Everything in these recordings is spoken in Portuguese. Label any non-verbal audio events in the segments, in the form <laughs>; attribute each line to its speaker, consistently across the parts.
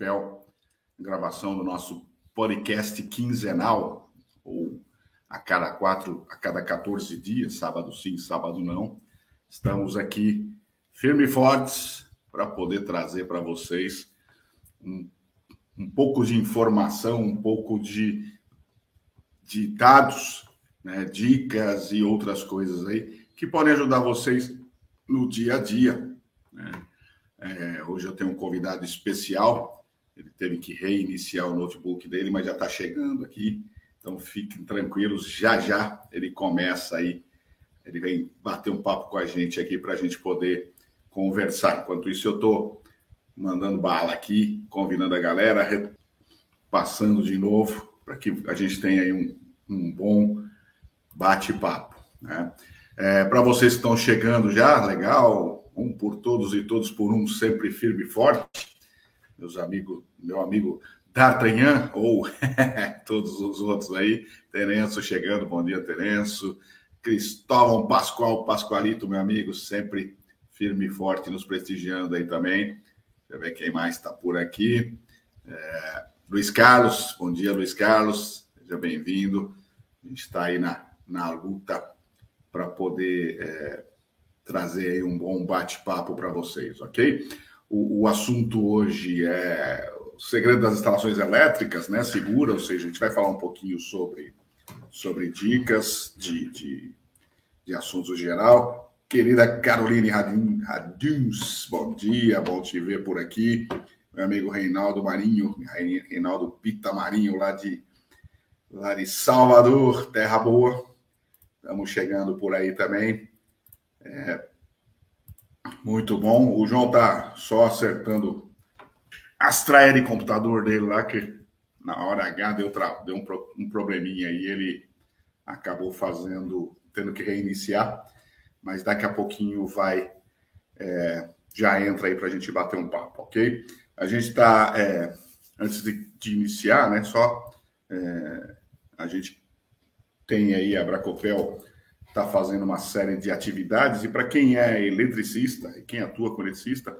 Speaker 1: Bracopel, gravação do nosso podcast quinzenal, ou a cada quatro, a cada 14 dias, sábado sim, sábado não. Estamos aqui firme e fortes para poder trazer para vocês um, um pouco de informação, um pouco de, de dados, né, dicas e outras coisas aí que podem ajudar vocês no dia a dia. Né? É, hoje eu tenho um convidado especial, ele teve que reiniciar o notebook dele, mas já está chegando aqui. Então fiquem tranquilos, já já ele começa aí, ele vem bater um papo com a gente aqui para a gente poder conversar. Enquanto isso, eu estou mandando bala aqui, convidando a galera, passando de novo, para que a gente tenha aí um, um bom bate-papo. Né? É, para vocês que estão chegando já, legal, um por todos e todos por um, sempre firme e forte. Meus amigos, meu amigo D'Artagnan, ou <laughs> todos os outros aí, Terenço chegando, bom dia, Terenço. Cristóvão Pascoal, Pascoalito, meu amigo, sempre firme e forte, nos prestigiando aí também. Deixa eu ver quem mais está por aqui. É, Luiz Carlos, bom dia, Luiz Carlos, seja bem-vindo. A gente está aí na, na luta para poder é, trazer um bom bate-papo para vocês, ok? O, assunto hoje é o segredo das instalações elétricas, né? Segura, ou seja, a gente vai falar um pouquinho sobre, sobre dicas de, de, de assuntos geral. Querida Caroline Raduns, bom dia, bom te ver por aqui. Meu amigo Reinaldo Marinho, Reinaldo Pita Marinho, lá de, lá de Salvador, Terra Boa. Estamos chegando por aí também. É, muito bom. O João tá só acertando as traias de computador dele lá, que na hora H deu, deu um, um probleminha aí, ele acabou fazendo, tendo que reiniciar, mas daqui a pouquinho vai, é, já entra aí para a gente bater um papo, ok? A gente está, é, antes de, de, iniciar, né, só é, a gente tem aí a Bracopel está fazendo uma série de atividades e para quem é eletricista e quem atua com eletricista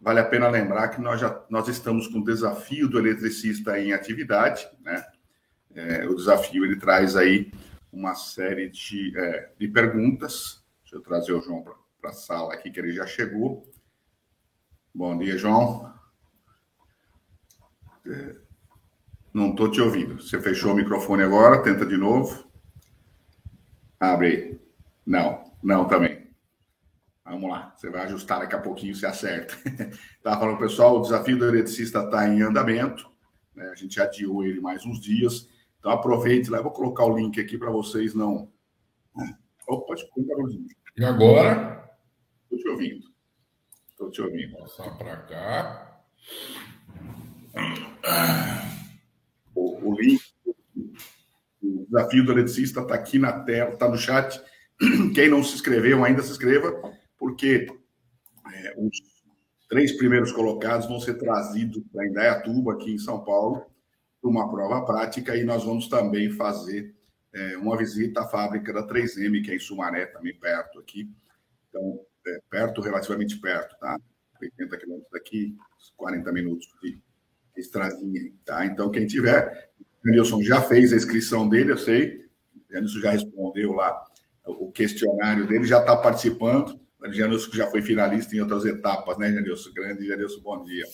Speaker 1: vale a pena lembrar que nós já nós estamos com o desafio do eletricista em atividade, né? É, o desafio ele traz aí uma série de, é, de perguntas. Deixa eu trazer o João para a sala aqui que ele já chegou. Bom dia, João. É, não estou te ouvindo. Você fechou o microfone agora, tenta de novo. Abre aí. Não, não também. Vamos lá, você vai ajustar daqui a pouquinho, se acerta. <laughs> Estava falando, pessoal, o desafio do eletricista está em andamento. Né? A gente adiou ele mais uns dias. Então aproveite lá, eu vou colocar o link aqui para vocês não. Opa, desculpa,
Speaker 2: E agora?
Speaker 1: Estou te ouvindo. Estou te ouvindo.
Speaker 2: Vou passar para cá.
Speaker 1: O, o link desafio do eletricista está aqui na tela, está no chat. <clears throat> Quem não se inscreveu ainda se inscreva, porque é, os três primeiros colocados vão ser trazidos para Indaiatuba, aqui em São Paulo, para uma prova prática, e nós vamos também fazer é, uma visita à fábrica da 3M, que é em Sumaré, também perto aqui. Então, é, perto, relativamente perto, tá? 80 quilômetros daqui, 40 minutos de estradinha, tá? Então, quem tiver, Janilson já fez a inscrição dele, eu sei. O Janilson já respondeu lá o questionário dele, já está participando. O Janilson já foi finalista em outras etapas, né, Janilson? Grande Janilson, bom dia.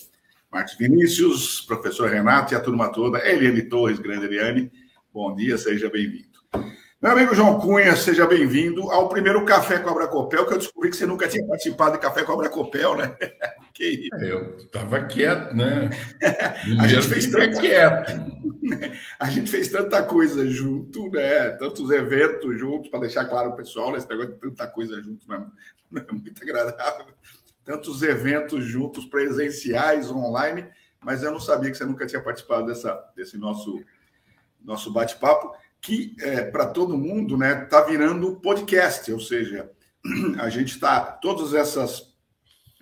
Speaker 1: Marcos Vinícius, professor Renato e a turma toda. Eliane Torres, grande Eliane, bom dia, seja bem-vindo. Meu amigo João Cunha, seja bem-vindo ao primeiro Café Cobra Copel, que eu descobri que você nunca tinha participado de Café Cobra Copel, né? <laughs>
Speaker 2: que isso? É, eu estava quieto, né? <laughs>
Speaker 1: a gente fez tanta... quieto. <laughs> A gente fez tanta coisa junto, né? Tantos eventos juntos, para deixar claro o pessoal, né? esse negócio de tanta coisa junto não é, não é muito agradável. Tantos eventos juntos, presenciais, online, mas eu não sabia que você nunca tinha participado dessa, desse nosso, nosso bate-papo que é, para todo mundo né está virando podcast, ou seja, <clears throat> a gente está todos essas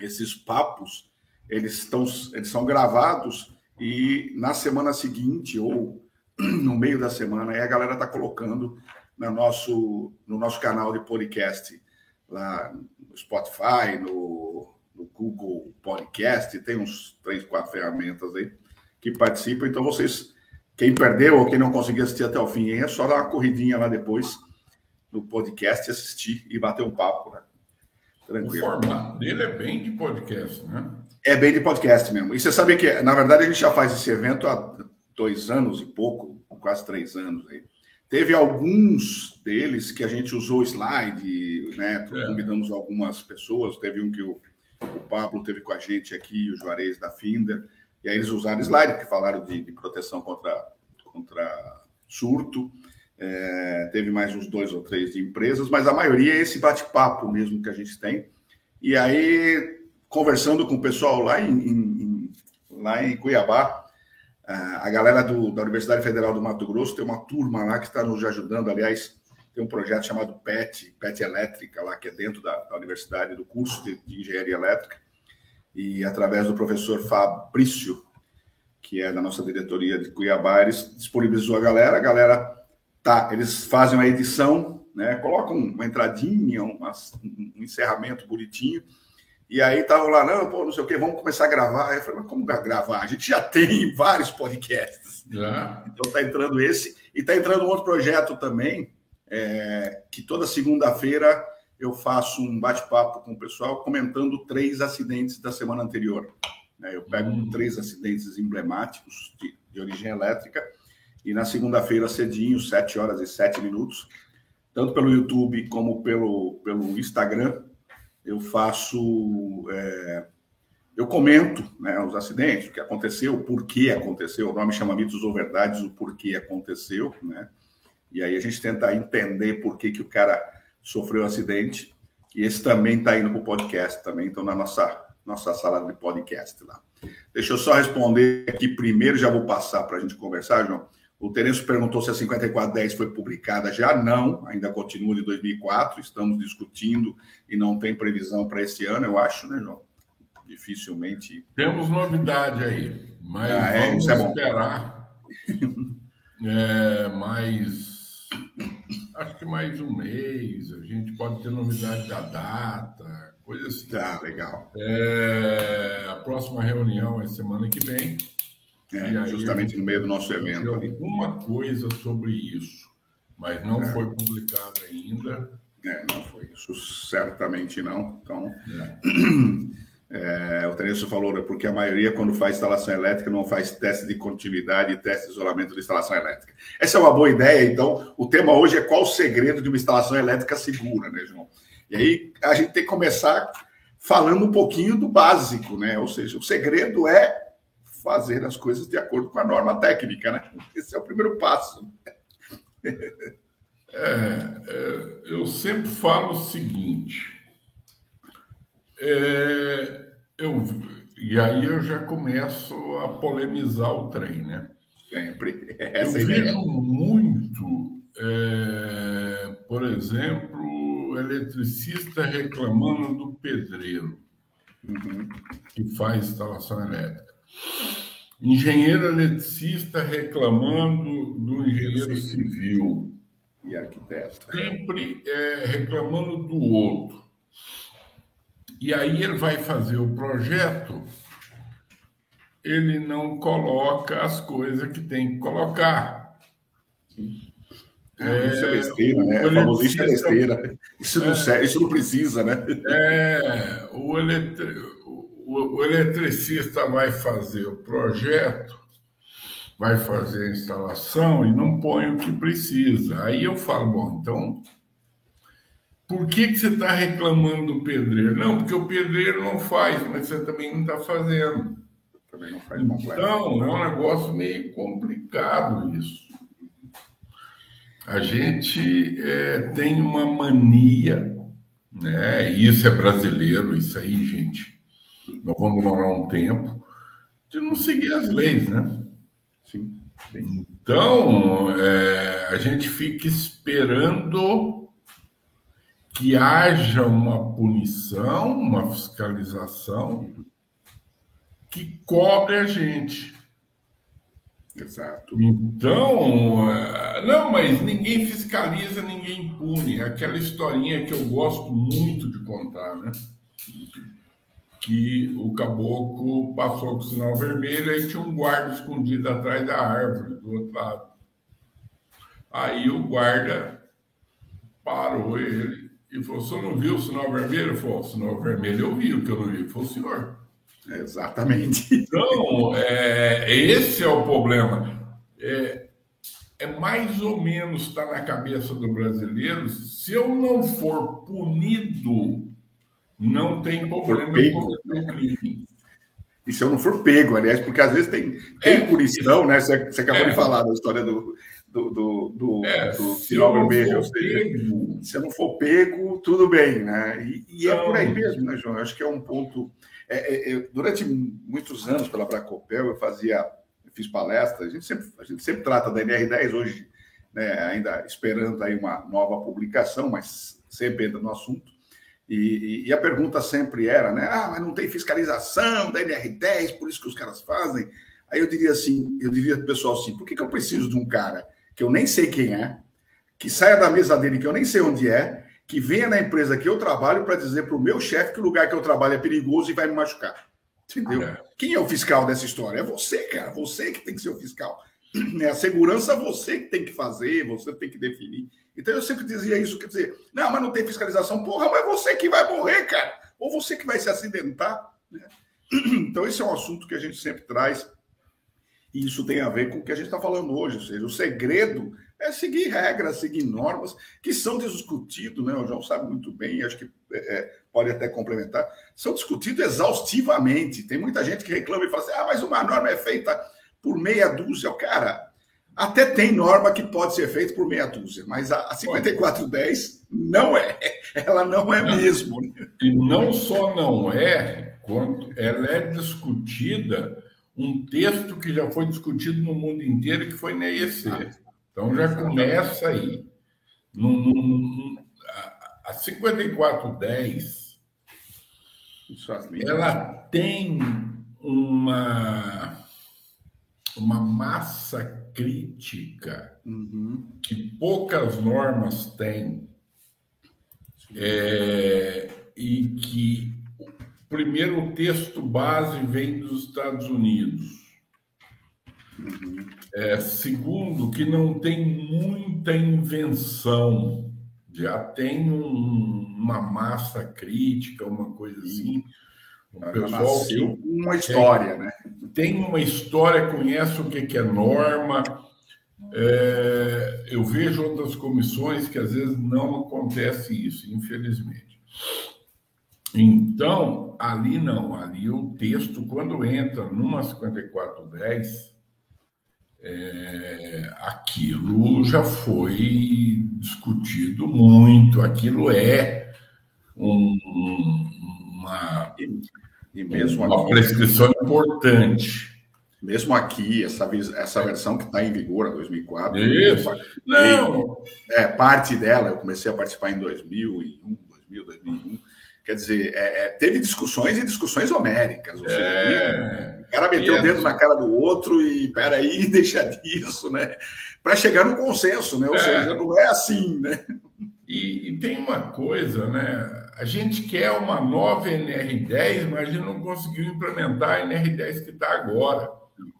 Speaker 1: esses papos eles estão eles são gravados e na semana seguinte ou <clears throat> no meio da semana aí a galera está colocando no nosso no nosso canal de podcast lá no Spotify, no, no Google Podcast, tem uns três, quatro ferramentas aí que participam. Então, vocês, quem perdeu ou quem não conseguiu assistir até o fim, é só dar uma corridinha lá depois no podcast, assistir e bater um papo, né?
Speaker 2: Tranquilo. O formato dele é bem de podcast, né?
Speaker 1: É bem de podcast mesmo. E você sabe que, na verdade, a gente já faz esse evento há dois anos e pouco, quase três anos aí. Teve alguns deles que a gente usou slide, né? É. Convidamos algumas pessoas. Teve um que o, o Pablo teve com a gente aqui, o Juarez da Finder. E aí eles usaram slide, porque falaram de, de proteção contra, contra surto. É, teve mais uns dois ou três de empresas, mas a maioria é esse bate-papo mesmo que a gente tem. E aí, conversando com o pessoal lá em, em lá em Cuiabá, a galera do, da Universidade Federal do Mato Grosso tem uma turma lá que está nos ajudando. Aliás, tem um projeto chamado PET, PET Elétrica, lá que é dentro da, da Universidade, do curso de, de, Engenharia Elétrica. E através do professor Fabrício, que é da nossa diretoria de Cuiabá, eles disponibilizou a galera. A galera tá, eles fazem uma edição, né, colocam uma entradinha, uma, um encerramento bonitinho e aí estavam lá, não, pô, não sei o quê, vamos começar a gravar. Aí eu falei, mas como gravar? A gente já tem <laughs> vários podcasts. É. Então está entrando esse. E está entrando um outro projeto também, é, que toda segunda-feira eu faço um bate-papo com o pessoal comentando três acidentes da semana anterior. Né? Eu pego hum. três acidentes emblemáticos de, de origem elétrica e na segunda-feira, cedinho, 7 horas e 7 minutos, tanto pelo YouTube como pelo, pelo Instagram, eu faço, é, eu comento né, os acidentes, o que aconteceu, o porquê aconteceu. O nome chama Mitos ou Verdades, o porquê aconteceu, né? E aí a gente tenta entender por que, que o cara sofreu o acidente. E esse também está indo para o podcast também, então na nossa, nossa sala de podcast lá. Deixa eu só responder aqui primeiro, já vou passar para a gente conversar, João. O Terêncio perguntou se a 5410 foi publicada. Já não, ainda continua de 2004. Estamos discutindo e não tem previsão para esse ano, eu acho, né, João? Dificilmente.
Speaker 2: Temos novidade aí, mas ah, é, vamos <laughs> é esperar. é, mais. Acho que mais um mês. A gente pode ter novidade da data, coisa assim.
Speaker 1: Tá, legal.
Speaker 2: É, a próxima reunião é semana que vem.
Speaker 1: É, justamente no meio do nosso evento.
Speaker 2: Alguma coisa sobre isso, mas não é. foi publicado ainda.
Speaker 1: É, não foi isso, certamente não. Então, <clears throat> é. o Terêncio falou, né, porque a maioria, quando faz instalação elétrica, não faz teste de continuidade e teste de isolamento de instalação elétrica. Essa é uma boa ideia, então. O tema hoje é qual o segredo de uma instalação elétrica segura, né, João? E aí a gente tem que começar falando um pouquinho do básico, né? Ou seja, o segredo é fazer as coisas de acordo com a norma técnica, né? Esse é o primeiro passo.
Speaker 2: É, é, eu sempre falo o seguinte, é, eu, e aí eu já começo a polemizar o trem, né?
Speaker 1: Sempre. <laughs>
Speaker 2: Essa eu vejo muito, é, por exemplo, eletricista reclamando do pedreiro uhum. que faz instalação elétrica. Engenheiro eletricista reclamando do engenheiro civil.
Speaker 1: E arquiteto.
Speaker 2: Sempre é, reclamando do outro. E aí ele vai fazer o projeto, ele não coloca as coisas que tem que colocar.
Speaker 1: É, isso é besteira, né? O famoso isso é besteira. Isso não, é, serve, isso não precisa, né?
Speaker 2: É, o, eletri o, eletricista vai fazer o projeto, vai fazer a instalação e não põe o que precisa. Aí eu falo, bom, então por que, que você está reclamando do pedreiro? Não, porque o pedreiro não faz, mas você também não está fazendo.
Speaker 1: Também não faz
Speaker 2: Então, é um negócio meio complicado isso. A gente é, tem uma mania, né? Isso é brasileiro, isso aí, gente nós vamos demorar um tempo de não seguir as leis, né?
Speaker 1: Sim.
Speaker 2: Então, é, a gente fica esperando que haja uma punição, uma fiscalização que cobre a gente.
Speaker 1: Exato.
Speaker 2: Então, é, não, mas ninguém fiscaliza, ninguém pune. É aquela historinha que eu gosto muito de contar, né? que o caboclo passou com o sinal vermelho e tinha um guarda escondido atrás da árvore, do outro lado. Aí o guarda parou ele e falou: Você não viu o sinal vermelho? Ele falou: O sinal vermelho eu vi, o que eu não vi foi o senhor.
Speaker 1: Exatamente.
Speaker 2: Então, é, esse é o problema. É, é mais ou menos está na cabeça do brasileiro. Se eu não for punido, não tem problema em cometer crime.
Speaker 1: E se eu não for pego, aliás, porque às vezes tem, tem é, punição, né? Você, você acabou é, de falar da história do, do, do, do,
Speaker 2: é, do
Speaker 1: se eu não for pego, tudo bem, né? E, e é por aí mesmo, né, João? Eu acho que é um ponto. É, é, durante muitos anos pela Bracopel, eu fazia, eu fiz palestras, a gente sempre, a gente sempre trata da NR10 hoje, né, ainda esperando aí uma nova publicação, mas sempre entra no assunto. E, e, a pergunta sempre era, né? Ah, mas não tem fiscalização da NR10, por isso que os caras fazem. Aí eu diria assim, eu diria para o pessoal assim, por que, que eu preciso de um cara que eu nem sei quem é, que saia da mesa dele que eu nem sei onde é, que venha na empresa que eu trabalho para dizer para o meu chefe que o lugar que eu trabalho é perigoso e vai me machucar? Entendeu? É. Quem é o fiscal dessa história? É você, cara. Você que tem que ser o fiscal. <clears throat> É a segurança você que tem que fazer, você tem que definir. Então eu sempre dizia isso, quer dizer, não, mas não tem fiscalização. Porra, mas você que vai morrer, cara. Ou você que vai se acidentar. Né? <clears throat> Então esse é um assunto que a gente sempre traz. E isso tem a ver com o que a gente está falando hoje. Ou seja, o segredo é seguir regras, seguir normas que são discutidas, né? O João sabe muito bem, acho que é, é, pode até complementar, são discutidos exaustivamente. Tem muita gente que reclama e fala assim: ah, mas uma norma é feita por meia dúzia. Cara, até tem norma que pode ser feita por meia dúzia, mas a, 5410 não é. <laughs> Ela não é mesmo.
Speaker 2: E não só não é, quanto ela é discutida um texto que já foi discutido no mundo inteiro, que foi na EEC. Então já começa aí. No, no, a 5410 ela tem uma uma massa crítica uhum. que poucas normas têm é, e que primeiro o texto base vem dos Estados Unidos. É, segundo, que não tem muita invenção, já tem um, uma massa crítica, uma coisa assim.
Speaker 1: O pessoal que, uma história, né?
Speaker 2: Tem uma história, conhece o que é norma. É, eu vejo outras comissões que às vezes não acontece isso, infelizmente. Então, ali não, ali o texto, quando entra numa 5410, é, aquilo já foi discutido muito, aquilo é um, uma, e mesmo uma aqui, prescrição importante.
Speaker 1: Mesmo aqui, essa, essa versão que está em vigor, a 2004.
Speaker 2: Isso. Não.
Speaker 1: É, parte dela, eu comecei a participar em 2001, 2000, 2001. Quer dizer, é, é, teve discussões e discussões homéricas. Seja, é. O cara meteu o dedo na cara do outro e, peraí, <laughs> deixa disso, né? Para chegar no consenso, né? Ou é. seja, não é assim, né?
Speaker 2: E, e, tem uma coisa, né? A gente quer uma nova NR10, mas a gente não conseguiu implementar a NR10 que está agora.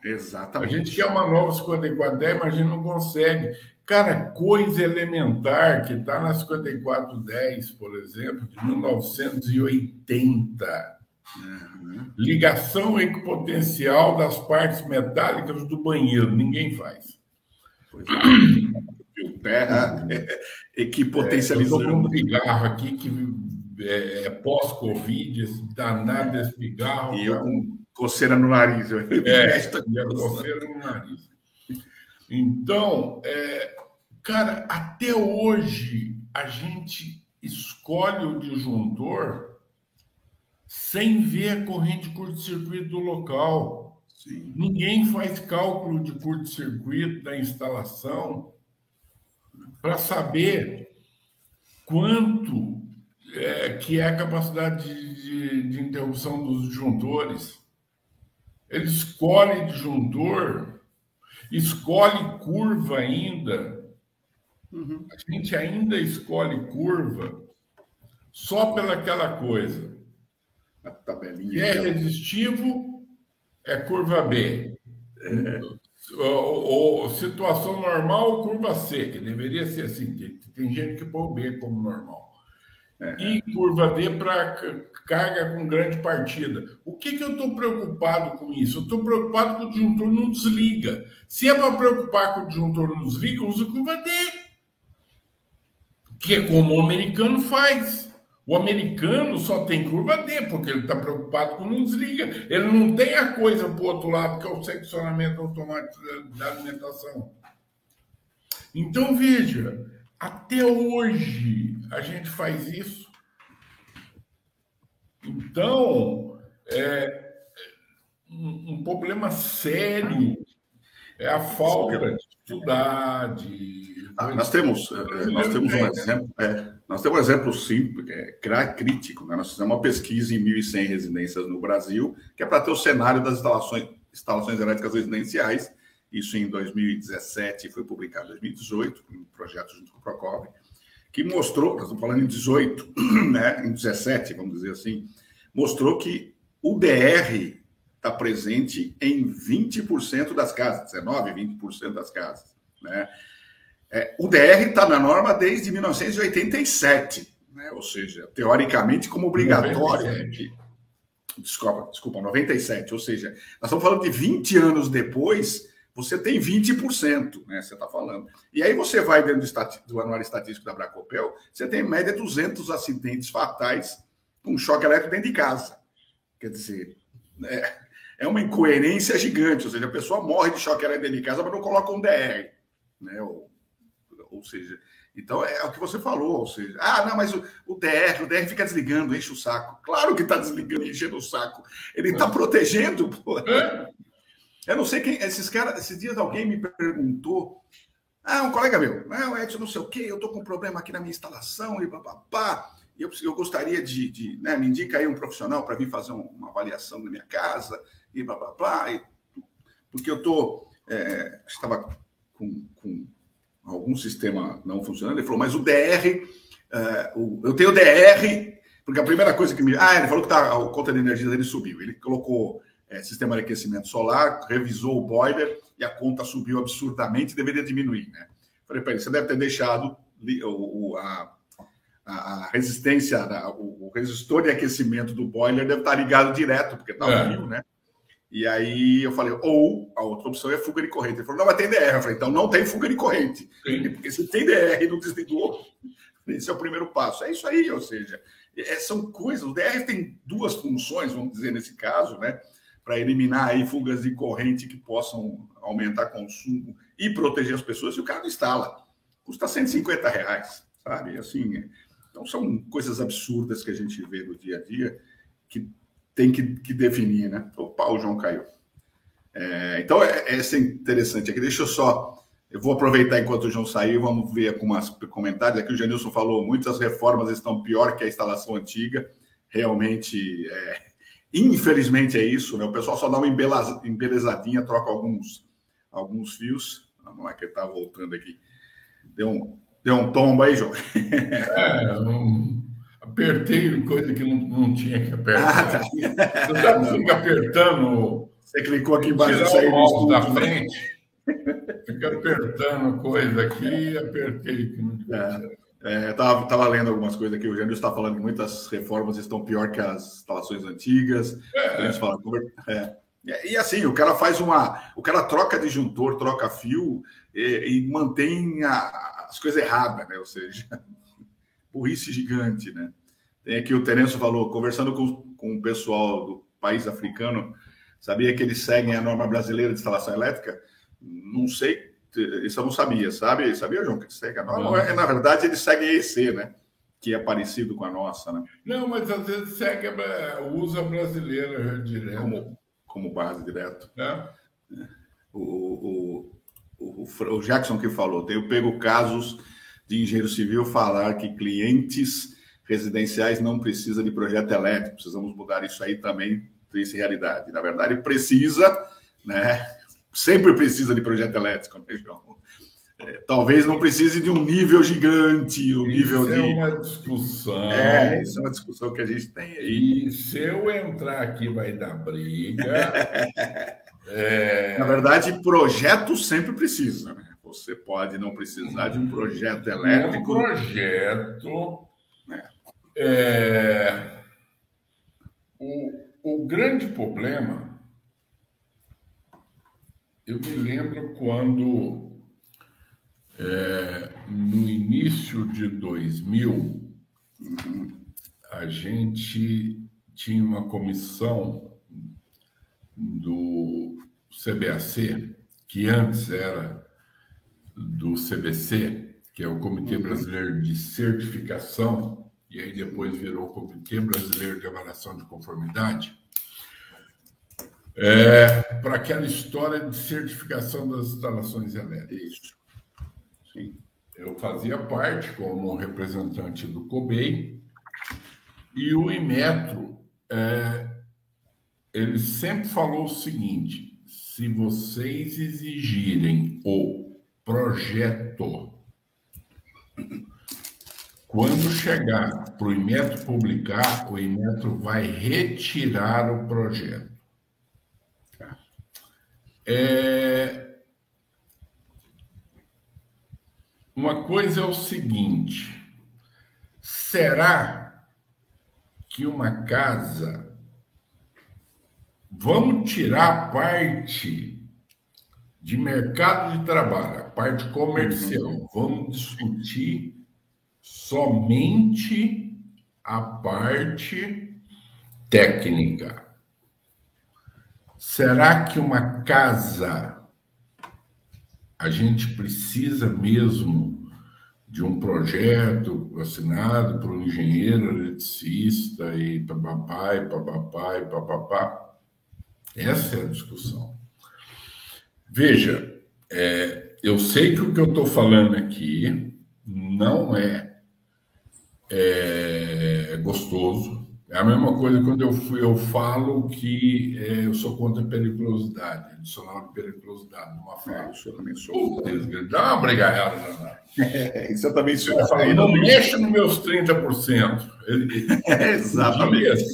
Speaker 1: Exatamente.
Speaker 2: A gente quer uma nova 5410, mas a gente não consegue. Cara, coisa elementar que está na 5410, por exemplo, de 1980. Uhum. Ligação equipotencial das partes metálicas do banheiro. Ninguém faz.
Speaker 1: Pois é. <clears throat> Terra equipotencializou.
Speaker 2: É, eu um cigarro aqui que é, é pós-Covid, danado desse cigarro.
Speaker 1: E eu com coceira no nariz. Eu...
Speaker 2: É, <laughs> coceira no nariz. Então, é, cara, até hoje a gente escolhe o disjuntor sem ver a corrente curto-circuito do local. Sim. Ninguém faz cálculo de curto-circuito da instalação para saber quanto é, que é a capacidade de, de, de interrupção dos disjuntores. Ele escolhe disjuntor escolhe curva ainda. Uhum. A gente ainda escolhe curva só pelaquela coisa. A tabelinha. Se é resistivo, é curva B. É. Ou, ou, situação normal, curva C, que deveria ser assim. Tem gente que põe o B como normal. É. E curva D para carga com grande partida. O que, que eu estou preocupado com isso? Eu estou preocupado que o disjuntor não desliga. Se é para preocupar com o disjuntor não desliga, usa curva D. Que é como o americano faz. O americano só tem curva D, porque ele está preocupado com não desliga. Ele não tem a coisa para o outro lado, que é o seccionamento automático da alimentação. Então, veja, até hoje a gente faz isso. Então, é um, um problema sério é a falta de estudar, de...
Speaker 1: Ah, nós temos, é, nós temos um exemplo, é, nós temos um exemplo simples, é, crítico. Né? Nós fizemos uma pesquisa em 1.100 residências no Brasil, que é para ter o cenário das instalações, instalações elétricas residenciais, isso em 2017 foi publicado em 2018, um projeto junto com o Procop, que mostrou, nós estamos falando em 18, <coughs> né, em 17, vamos dizer assim, mostrou que o DR está presente em 20% das casas, 19, 20% das casas. Né? É, o DR está na norma desde 1987, né? ou seja, teoricamente como obrigatório. Desculpa, desculpa, 97, ou seja, nós estamos falando de 20 anos depois você tem 20%, né? Você está falando. E aí você vai dentro do, do anuário estatístico da Bracopel, você tem em média 200 acidentes fatais com choque elétrico dentro de casa. Quer dizer, é, é uma incoerência gigante. Ou seja, a pessoa morre de choque elétrico dentro de casa, mas não coloca um DR. Né? Ou, ou seja, então é o que você falou, ou seja, ah, não, mas o, o DR, o DR fica desligando, enche o saco. Claro que está desligando, enchendo o saco. Ele está é. protegendo, pô. É. Eu não sei quem. Esses caras, esses dias alguém me perguntou. Ah, um colega meu, ah, o Edson, não sei o quê, eu estou com um problema aqui na minha instalação e papapá. Eu, eu gostaria de, de né, me indica aí um profissional para vir fazer uma avaliação na minha casa e papapá. E, porque eu estou. É, estava com, com algum sistema não funcionando. Ele falou, mas o DR, é, o, eu tenho DR, porque a primeira coisa que me. Ah, ele falou que tá, a conta de energia dele subiu. Ele colocou é, sistema de aquecimento solar, revisou o boiler e a conta subiu absurdamente, deveria diminuir, né? Falei para ele, você deve ter deixado o, a, a resistência, o, resistor de aquecimento do boiler deve estar ligado direto, porque está é. frio, né? E aí eu falei, ou a outra opção é fuga de corrente. Ele falou, não, mas tem DR. Eu falei, então não tem fuga de corrente. Sim. Porque se tem DR e não desligou, esse é o primeiro passo. É isso aí, ou seja, é, são coisas. O DR tem duas funções, vamos dizer, nesse caso, né? para eliminar aí fugas de corrente que possam aumentar consumo e proteger as pessoas, e o cara instala. Custa 150 reais, sabe? Assim, então são coisas absurdas que a gente vê no dia a dia que tem que, que definir, né? Opa, o João caiu. É, então, é, é, é interessante aqui. Deixa eu só. Eu vou aproveitar enquanto o João saiu, vamos ver alguns comentários. Aqui o Janilson falou: muitas reformas estão pior que a instalação antiga. Realmente, é, Infelizmente é isso, né? O pessoal só dá uma embelezadinha, troca alguns, alguns fios. Não é que ele está voltando aqui. Deu um, deu um tombo aí, João.
Speaker 2: É, um, apertei coisa que não, não tinha que apertar. Ah, tá. Você já fica apertando.
Speaker 1: Você clicou aqui embaixo e saiu
Speaker 2: do da frente. Fica apertando coisa aqui, apertei que não
Speaker 1: é. É, tava, tava lendo algumas coisas aqui. O Jânio está falando que muitas reformas estão pior que as instalações antigas. É. A fala, é. E, assim, o cara faz uma. O cara troca disjuntor, troca fio e, e mantém a, as coisas erradas, né? Ou seja, <laughs> burrice gigante, né? Tem aqui o Terêncio falou, conversando com, com o pessoal do país africano, sabia que eles seguem a norma brasileira de instalação elétrica? Não sei isso eu não sabia, sabe? Sabia, João, que ele segue a norma? É, na verdade, ele segue a EC, né? Que é parecido com a nossa, né?
Speaker 2: Não, mas às vezes segue a, usa brasileira direto.
Speaker 1: Como, como base direto.
Speaker 2: É.
Speaker 1: O, o, o, o, Jackson que falou, tenho pego casos de engenheiro civil falar que clientes residenciais não precisam de projeto elétrico. Precisamos mudar isso aí também, triste realidade. Na verdade, precisa, né? sempre precisa de projeto elétrico, né, João? é, talvez não precise de um nível gigante, um nível
Speaker 2: isso
Speaker 1: de.
Speaker 2: é uma discussão.
Speaker 1: É, isso é uma discussão que a gente tem
Speaker 2: aí. E se eu entrar aqui, vai dar briga. <laughs>
Speaker 1: é... Na verdade, projeto sempre precisa, né? Você pode não precisar de um projeto elétrico.
Speaker 2: Um projeto. É. O, o grande problema, eu me lembro quando é, no início de 2000, a gente tinha uma comissão do CBAC, que antes era do CBC, que é o Comitê. Brasileiro de Certificação, e aí depois virou o Comitê Brasileiro de Avaliação de Conformidade, é, para aquela história de certificação das instalações elétricas. Sim. Eu fazia parte como representante do COBEI e o Inmetro, é, ele sempre falou o seguinte: se vocês exigirem o projeto, quando chegar para o Inmetro publicar, o Inmetro vai retirar o projeto. É, Uma coisa é o seguinte: será que uma casa. Vamos tirar a parte de mercado de trabalho, a parte comercial. Vamos discutir somente a parte técnica. Será que uma casa a gente precisa mesmo de um projeto assinado por um engenheiro eletricista e papapá, e papapá, e papapá. Essa é a discussão. Veja, é, eu sei que o que eu estou falando aqui não é, é gostoso, é a mesma coisa quando eu, fui, eu falo que é, eu sou contra a periculosidade, adicional de periculosidade numa fala.
Speaker 1: É, eu também sou.
Speaker 2: Dá uma brigalhada danada. <laughs>
Speaker 1: É, isso eu também sou.
Speaker 2: Eu não mexa nos meus 30%.
Speaker 1: Ele, é, <laughs> exatamente.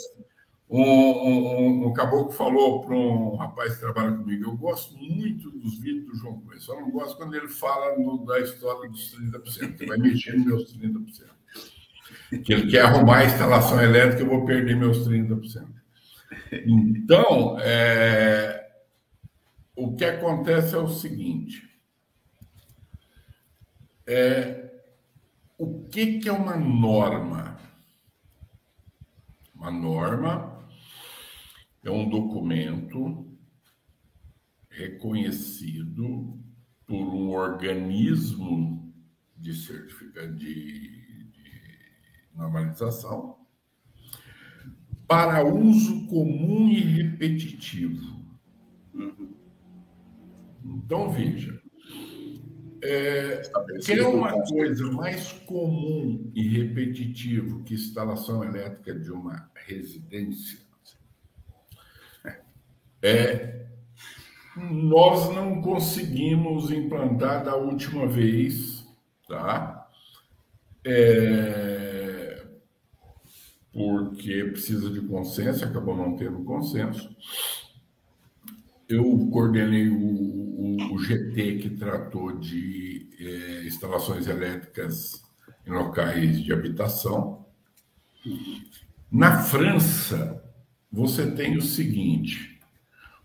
Speaker 2: Um, um, um, caboclo falou para um rapaz que trabalha comigo: Eu gosto muito dos vídeos do João Coelho, só não gosto quando ele fala no, da história dos 30%, que vai mexer nos meus 30% que ele quer arrumar a instalação elétrica, eu vou perder meus 30%. Então, é, o que acontece é o seguinte: é, o que, que é uma norma? Uma norma é um documento reconhecido por um organismo de certificado de normalização, para uso comum e repetitivo. Então, veja, é, quer uma coisa mais comum e repetitivo que instalação elétrica de uma residência? É, nós não conseguimos implantar da última vez, tá? É, porque precisa de consenso, acabou não tendo consenso. Eu coordenei o, o, o GT que tratou de é, instalações elétricas em locais de habitação. Na França, você tem o seguinte: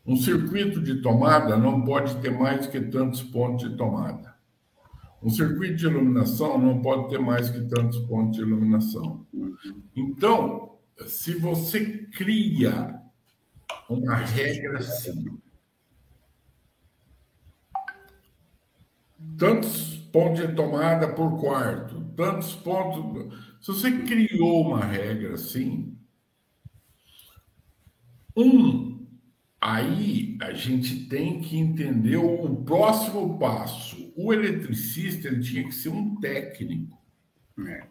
Speaker 2: um circuito de tomada não pode ter mais que tantos pontos de tomada. Um circuito de iluminação não pode ter mais que tantos pontos de iluminação. Então, se você cria uma regra assim, tantos pontos de tomada por quarto, tantos pontos. Se você criou uma regra assim, um Aí a gente tem que entender o próximo passo. O eletricista ele tinha que ser um técnico.
Speaker 1: É.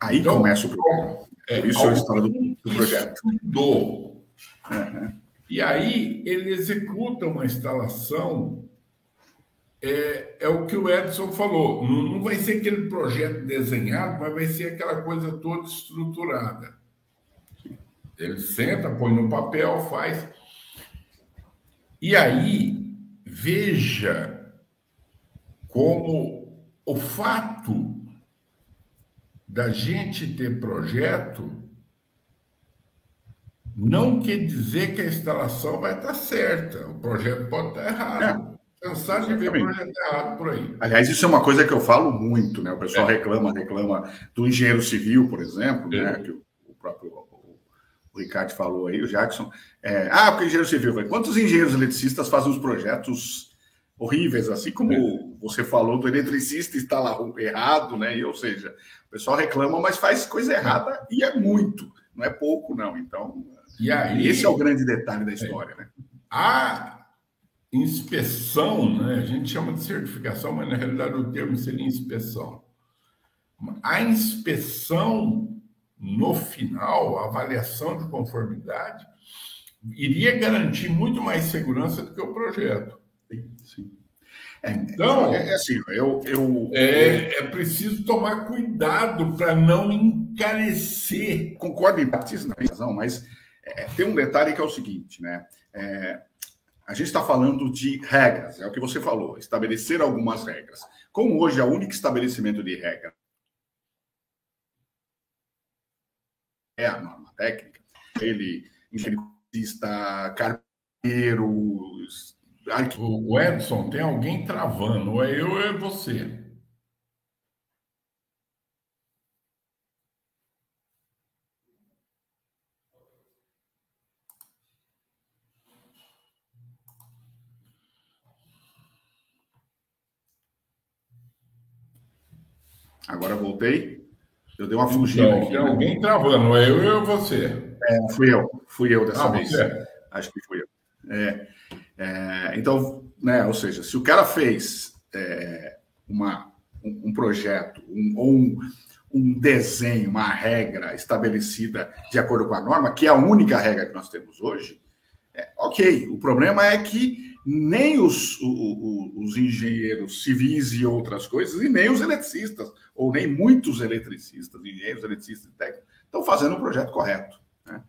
Speaker 1: Aí então, começa o problema.
Speaker 2: É, isso é a história do, do projeto. Estudou. Uhum. E aí ele executa uma instalação é, é o que o Edson falou. Não, não vai ser aquele projeto desenhado, mas vai ser aquela coisa toda estruturada. Ele senta, põe no papel, faz. E aí, veja como o fato da gente ter projeto não quer dizer que a instalação vai estar certa. O projeto pode estar errado. É. Cansado de ver projeto errado por aí.
Speaker 1: Aliás, isso é uma coisa que eu falo muito, né? O pessoal é. reclama, reclama do engenheiro civil, por exemplo, né? é. né? Que o próprio o Ricardo falou aí, o Jackson. É, ah, porque engenheiro civil. Quantos engenheiros eletricistas fazem os projetos horríveis, assim como é. você falou do eletricista está lá errado, né? E, ou seja, o pessoal reclama, mas faz coisa errada e é muito, não é pouco, não. Então, e aí, esse é o grande detalhe da história, né?
Speaker 2: A inspeção, né? a gente chama de certificação, mas na realidade o termo seria inspeção. A inspeção, no final, a avaliação de conformidade, iria garantir muito mais segurança do que o projeto. Sim. É, então, é, é assim, eu, eu, é, é preciso tomar cuidado para não encarecer.
Speaker 1: Concordo em partes, razão, mas é, tem um detalhe que é o seguinte, né? É, a gente está falando de regras, é o que você falou, estabelecer algumas regras. Como hoje é o único estabelecimento de regra é a norma técnica, ele, está carteiro,
Speaker 2: o Edson, tem alguém travando, ou é eu ou é você.
Speaker 1: Agora voltei. Eu dei uma fugida então, aqui.
Speaker 2: Né? alguém travando, é eu ou você?
Speaker 1: É, fui eu. Fui eu dessa ah, vez. Você? Acho que fui eu. É, é, então, né, ou seja, se o cara fez é, uma, um, um, projeto um, ou um, um desenho, uma regra estabelecida de acordo com a norma, que é a única regra que nós temos hoje, é, ok. O problema é que nem os, os, os, engenheiros civis e outras coisas, e nem os eletricistas, ou nem muitos eletricistas, engenheiros, eletricistas e técnicos, estão fazendo o projeto correto. Né?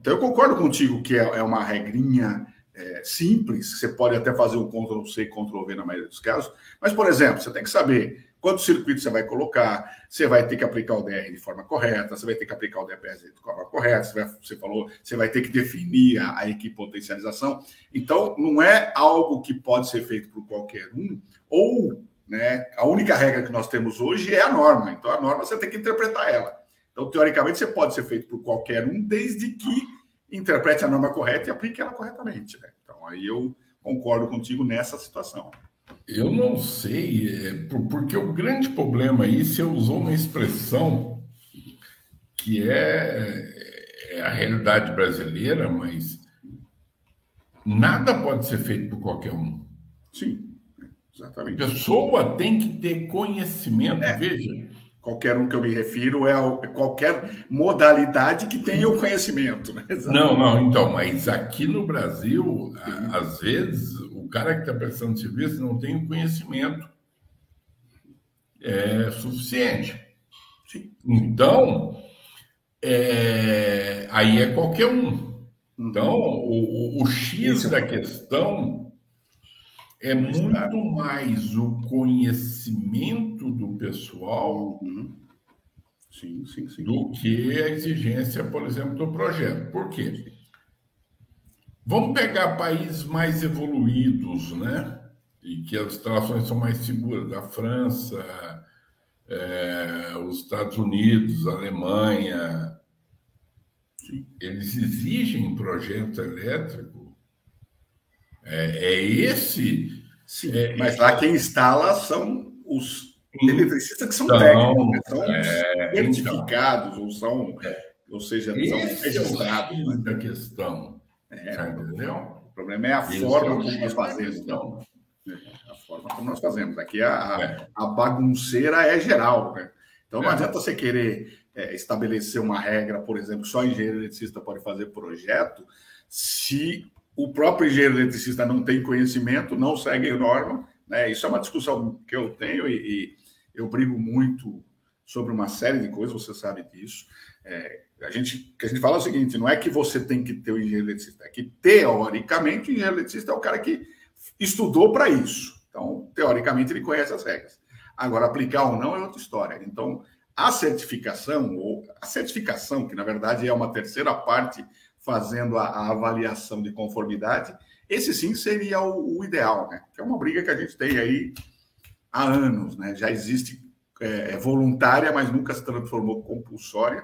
Speaker 1: Então, eu concordo contigo que é, é uma regrinha é, simples, você pode até fazer o Ctrl-C e Ctrl-V na maioria dos casos, mas, por exemplo, você tem que saber quantos circuitos você vai colocar, você vai ter que aplicar o DR de forma correta, você vai ter que aplicar o DPS de forma correta, você, vai, você falou, você vai ter que definir a, a equipotencialização. Então, não é algo que pode ser feito por qualquer um, ou né, a única regra que nós temos hoje é a norma. Então, a norma você tem que interpretar ela. Então, teoricamente, você pode ser feito por qualquer um, desde que interprete a norma correta e aplique ela corretamente. Né? Então, aí eu concordo contigo nessa situação.
Speaker 2: Eu não sei, é, porque o grande problema aí, você usou uma expressão que é, é a realidade brasileira, mas nada pode ser feito por qualquer um.
Speaker 1: Sim, exatamente.
Speaker 2: A pessoa tem que ter conhecimento, é. veja.
Speaker 1: Qualquer um que eu me refiro é, é qualquer modalidade que tenha o conhecimento. Né?
Speaker 2: Não, não, então, mas aqui no Brasil, às vezes, cara que está prestando serviço não tem o conhecimento é, suficiente. Então, é, aí é qualquer um. Então, o, o, X da questão é muito mais o conhecimento do pessoal uhum. sim, sim, sim. do que a exigência, por exemplo, do projeto. Por quê? Vamos pegar países mais evoluídos, né? E que as instalações são mais seguras, a França, é, os Estados Unidos, a Alemanha. Eles exigem projeto elétrico. É, é esse.
Speaker 1: Sim, é, mas lá quem instala são os eletricistas que são então, técnicos, né? são é, certificados, então, ou são, é. ou seja, são registrados.
Speaker 2: É né? questão.
Speaker 1: É, entendeu? O problema é a forma como nós fazemos. Então. É, a forma como nós fazemos. Aqui a, é. a bagunceira é geral. Né? Então não é. adianta você querer é, estabelecer uma regra, por exemplo, só engenheiro eletricista pode fazer projeto, se o próprio engenheiro eletricista não tem conhecimento, não segue a norma, Né? Isso é uma discussão que eu tenho e, e eu brigo muito sobre uma série de coisas, você sabe disso. É, a gente, que a gente fala é o seguinte: não é que você tem que ter o engenheiro eletricista, é que teoricamente o engenheiro eletricista é o cara que estudou para isso. Então, teoricamente, ele conhece as regras. Agora, aplicar ou não é outra história. Então, a certificação, ou a certificação, que na verdade é uma terceira parte fazendo a, a avaliação de conformidade, esse sim seria o, o, ideal, né? Que é uma briga que a gente tem aí há anos, né? Já existe é voluntária, mas nunca se transformou compulsória.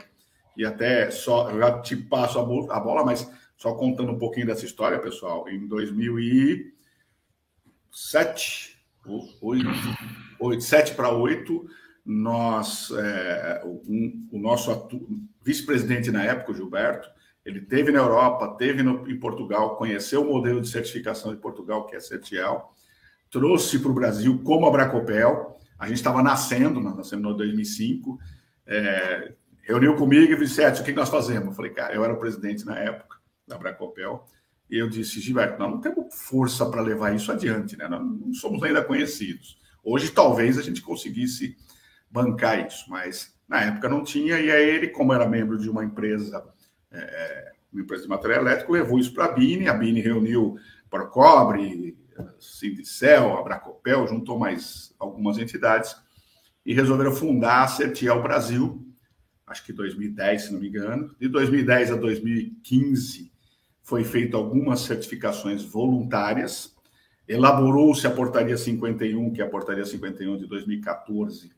Speaker 1: E até só, eu já te passo a, a bola, mas só contando um pouquinho dessa história, pessoal, em 2007, 8, 8, 7 para 8, nós, é, um, o nosso vice-presidente na época, o Gilberto, ele teve na Europa, teve no, em Portugal, conheceu o modelo de certificação de Portugal, que é Certiel, trouxe para o Brasil como a Bracopel. A gente estava nascendo, nós nascemos em 2005. É, reuniu comigo e disse: o que nós fazemos? Eu falei, cara, eu era o presidente na época da Bracopel. E eu disse, Gilberto, nós não temos força para levar isso adiante, né? Nós não somos ainda conhecidos. Hoje, talvez a gente conseguisse bancar isso, mas na época não tinha, e aí ele, como era membro de uma empresa, é, uma empresa de material elétrico, levou isso para a Bine, a Bine reuniu Procobre, Sindicel, Abracopel, juntou mais algumas entidades e resolveram fundar a Certiel Brasil, acho que 2010, se não me engano. De 2010 a 2015 foi feito algumas certificações voluntárias, elaborou-se a portaria 51, que é a portaria 51 de 2014,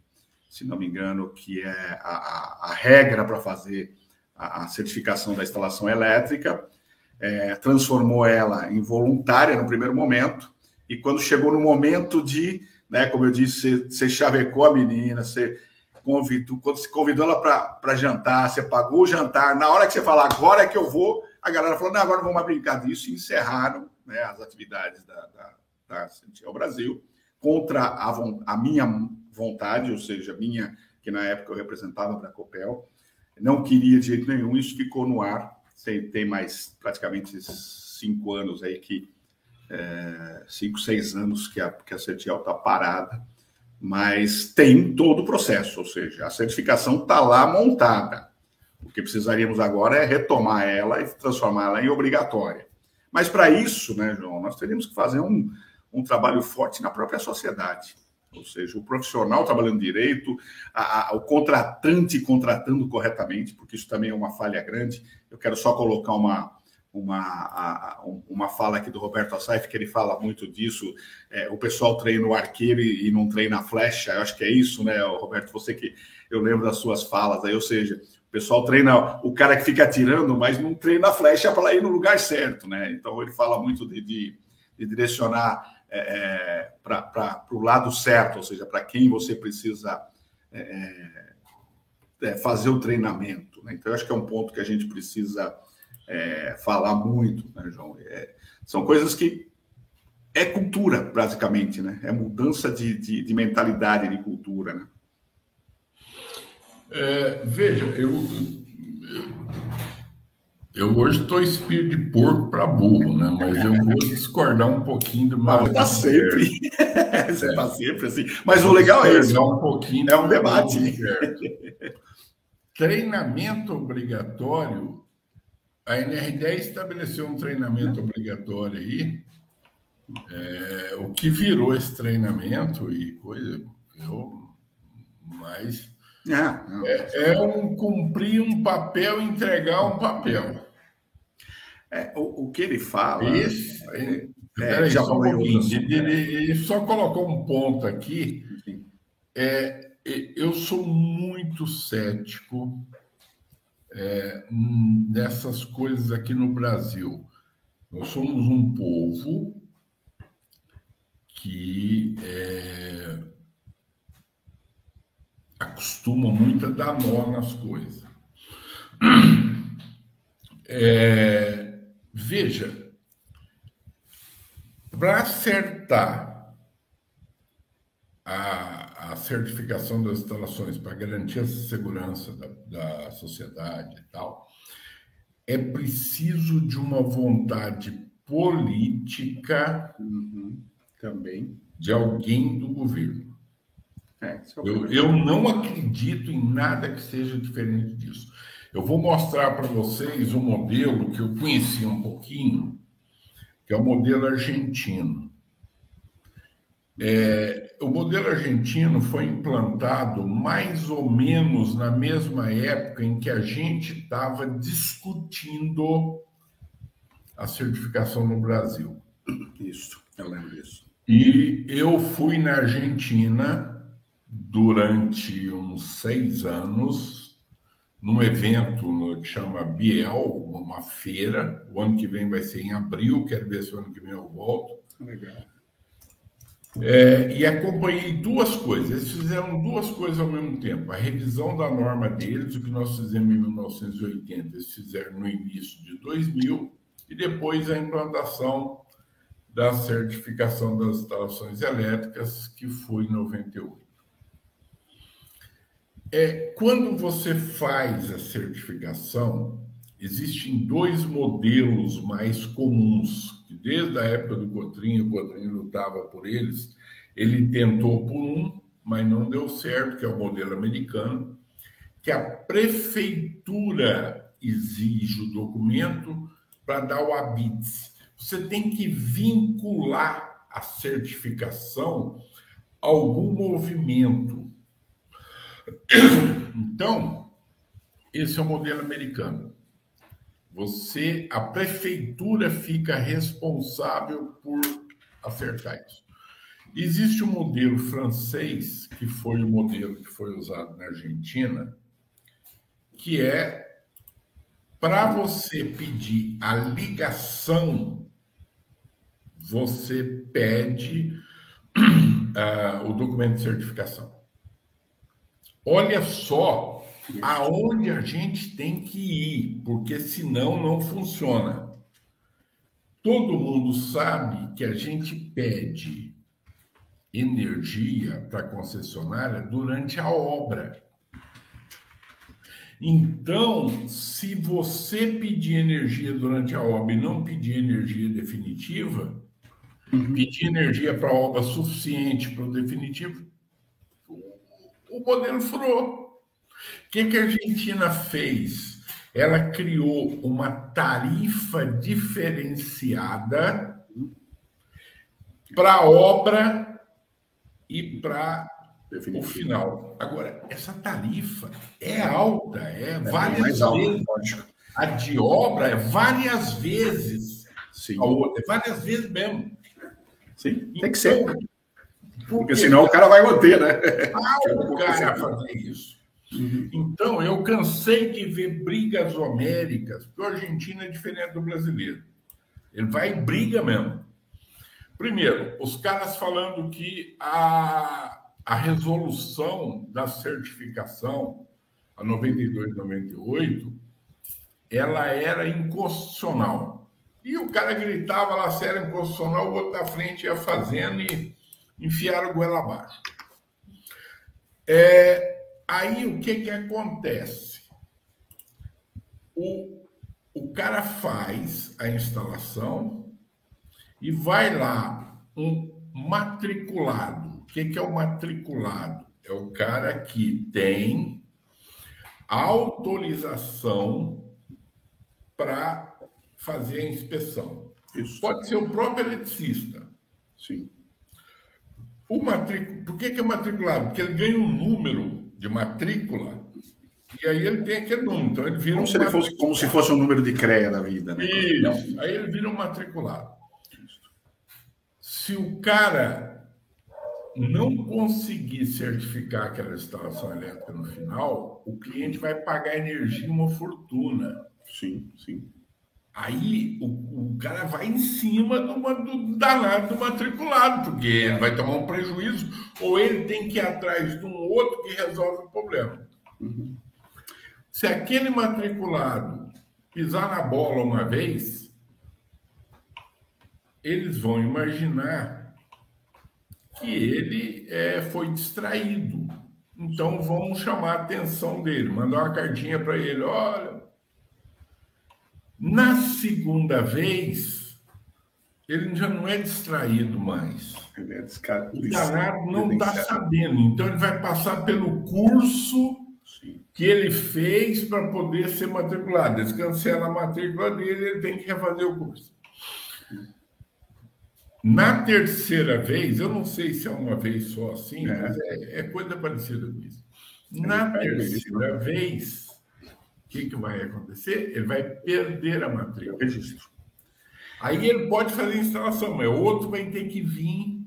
Speaker 1: se não me engano, que é a, a, a regra para fazer a, a, certificação da instalação elétrica, é, transformou ela em voluntária no primeiro momento, e quando chegou no momento de, né, como eu disse, você, chavecou a menina, você convidou, quando você convidou ela para jantar, você pagou o jantar, na hora que você fala, agora é que eu vou, a galera falou, não, agora vamos brincar disso, e encerraram né, as atividades da, da, da Brasil contra a, a minha vontade, ou seja, minha, que na época eu representava para a Copel, não queria de jeito nenhum, isso ficou no ar. Tem, tem mais praticamente cinco anos aí que é, cinco, seis anos que a, que a Certiel está parada, mas tem todo o processo, ou seja, a certificação está lá montada. O que precisaríamos agora é retomar ela e transformá-la em obrigatória. Mas para isso, né, João, nós teríamos que fazer um, um trabalho forte na própria sociedade. Ou seja, o profissional trabalhando direito, a, a, o contratante contratando corretamente, porque isso também é uma falha grande. Eu quero só colocar uma, uma, uma fala aqui do Roberto Assaif, que ele fala muito disso. É, o pessoal treina o arqueiro e, e não treina a flecha. Eu acho que é isso, né, Roberto? Você que eu lembro das suas falas aí, ou seja, o pessoal treina o cara que fica atirando, mas não treina a flecha para ir no lugar certo, né? Então ele fala muito de, de, de direcionar é, é para o lado certo, ou seja, para quem você precisa é, é, é, fazer o treinamento. Né? Então, eu acho que é um ponto que a gente precisa é, falar muito, né, João? são coisas que é cultura, basicamente, né? É mudança de, de, de mentalidade, de cultura, né?
Speaker 2: veja, eu, eu hoje estou espírito de porco para burro, né? Mas eu vou discordar um pouquinho do
Speaker 1: Mauro. Está sempre. <laughs> Você está é. sempre assim. Mas o legal é isso.
Speaker 2: Um pouquinho é um debate. treinamento obrigatório. A NR10 estabeleceu um treinamento obrigatório aí. É, o que virou esse treinamento e coisa, eu, mas é, é, é um cumprir um papel, entregar um papel.
Speaker 1: É, o, o, que ele fala.
Speaker 2: Isso. É, é, já falou um ele, ele, só colocou um ponto aqui. É, eu sou muito cético é, dessas coisas aqui no Brasil. Nós somos um povo que é, acostuma muito a dar nó nas coisas. <clears throat> É, veja, para acertar a, a, certificação das instalações, para garantir a segurança da, da sociedade e tal, é preciso de uma vontade política
Speaker 1: uhum, também
Speaker 2: de alguém do governo. É, é eu, eu não acredito em nada que seja diferente disso. Eu vou mostrar para vocês um modelo que eu conheci um pouquinho, que é o modelo argentino. É, o modelo argentino foi implantado mais ou menos na mesma época em que a gente estava discutindo a certificação no Brasil.
Speaker 1: Isso, eu lembro disso.
Speaker 2: E eu fui na Argentina durante uns seis anos, num evento que chama Biel, uma feira. O ano que vem vai ser em abril, quero ver se o ano que vem eu volto. Legal. É, e acompanhei duas coisas. Eles fizeram duas coisas ao mesmo tempo. A revisão da norma deles, o que nós fizemos em 1980, eles fizeram no início de 2000, e depois a implantação da certificação das instalações elétricas, que foi em 98. É, quando você faz a certificação, existem dois modelos mais comuns, que desde a época do Cotrim, o Cotrim lutava por eles, ele tentou por um, mas não deu certo, que é o modelo americano, que a prefeitura exige o documento para dar o ABITS. Você tem que vincular a certificação a algum movimento. Então, esse é o modelo americano. Você, a prefeitura fica responsável por acertar isso. Existe um modelo francês, que foi o modelo que foi usado na Argentina, que é para você pedir a ligação, você pede uh, <clears throat> o documento de certificação. Olha só aonde a gente tem que ir, porque senão não funciona. Todo mundo sabe que a gente pede energia para a concessionária durante a obra. Então, se você pedir energia durante a obra e não pedir energia definitiva, uhum. pedir energia para a obra suficiente para o definitivo, o modelo furou. O que, que a Argentina fez? Ela criou uma tarifa diferenciada para a obra e para o final. Agora, essa tarifa é alta, é, é várias vezes. A de obra é várias vezes Sim. a outra, é várias vezes mesmo.
Speaker 1: Sim, tem que ser. Então, porque senão o cara vai manter, né?
Speaker 2: Ah, o <laughs> cara fazer isso. Uhum. Então, eu cansei de ver brigas homéricas, porque o argentino é diferente do brasileiro. Ele vai em briga mesmo. Primeiro, os caras falando que a, a resolução da certificação, a 92, 98, ela era inconstitucional. E o cara gritava lá se era inconstitucional, o outro da frente ia fazendo e enfiaram o goela abaixo. É, Aí o que, que acontece? O, o cara faz a instalação e vai lá um matriculado. O que, que é o matriculado? É o cara que tem autorização para fazer a inspeção. Isso. Pode ser o próprio eletricista. Sim. O matric... Por que, que é matriculado? Porque ele ganha um número de matrícula, e aí ele tem aquele número. Então ele vira
Speaker 1: como, um se, fosse, como se fosse um número de CREA da vida. Né?
Speaker 2: Isso. Aí ele vira um matriculado. Se o cara não conseguir certificar aquela instalação elétrica no final, o cliente vai pagar energia uma fortuna.
Speaker 1: Sim, sim.
Speaker 2: Aí o, o cara vai em cima do, do danado do matriculado, porque ele vai tomar um prejuízo, ou ele tem que ir atrás de um outro que resolve o problema. Se aquele matriculado pisar na bola uma vez, eles vão imaginar que ele é, foi distraído. Então vamos chamar a atenção dele, mandar uma cartinha para ele: olha, na segunda vez, ele já não é distraído mais.
Speaker 1: Ele é descar...
Speaker 2: O danado não está sabendo. Então, ele vai passar pelo curso Sim. que ele fez para poder ser matriculado. Ele cancela a matrícula dele, ele tem que refazer o curso. Na terceira vez, eu não sei se é uma vez só assim, é. mas é, é coisa parecida com isso. Na terceira vez, que, que vai acontecer? Ele vai perder a matrícula. Registro. Aí ele pode fazer a instalação, mas o outro vai ter que vir.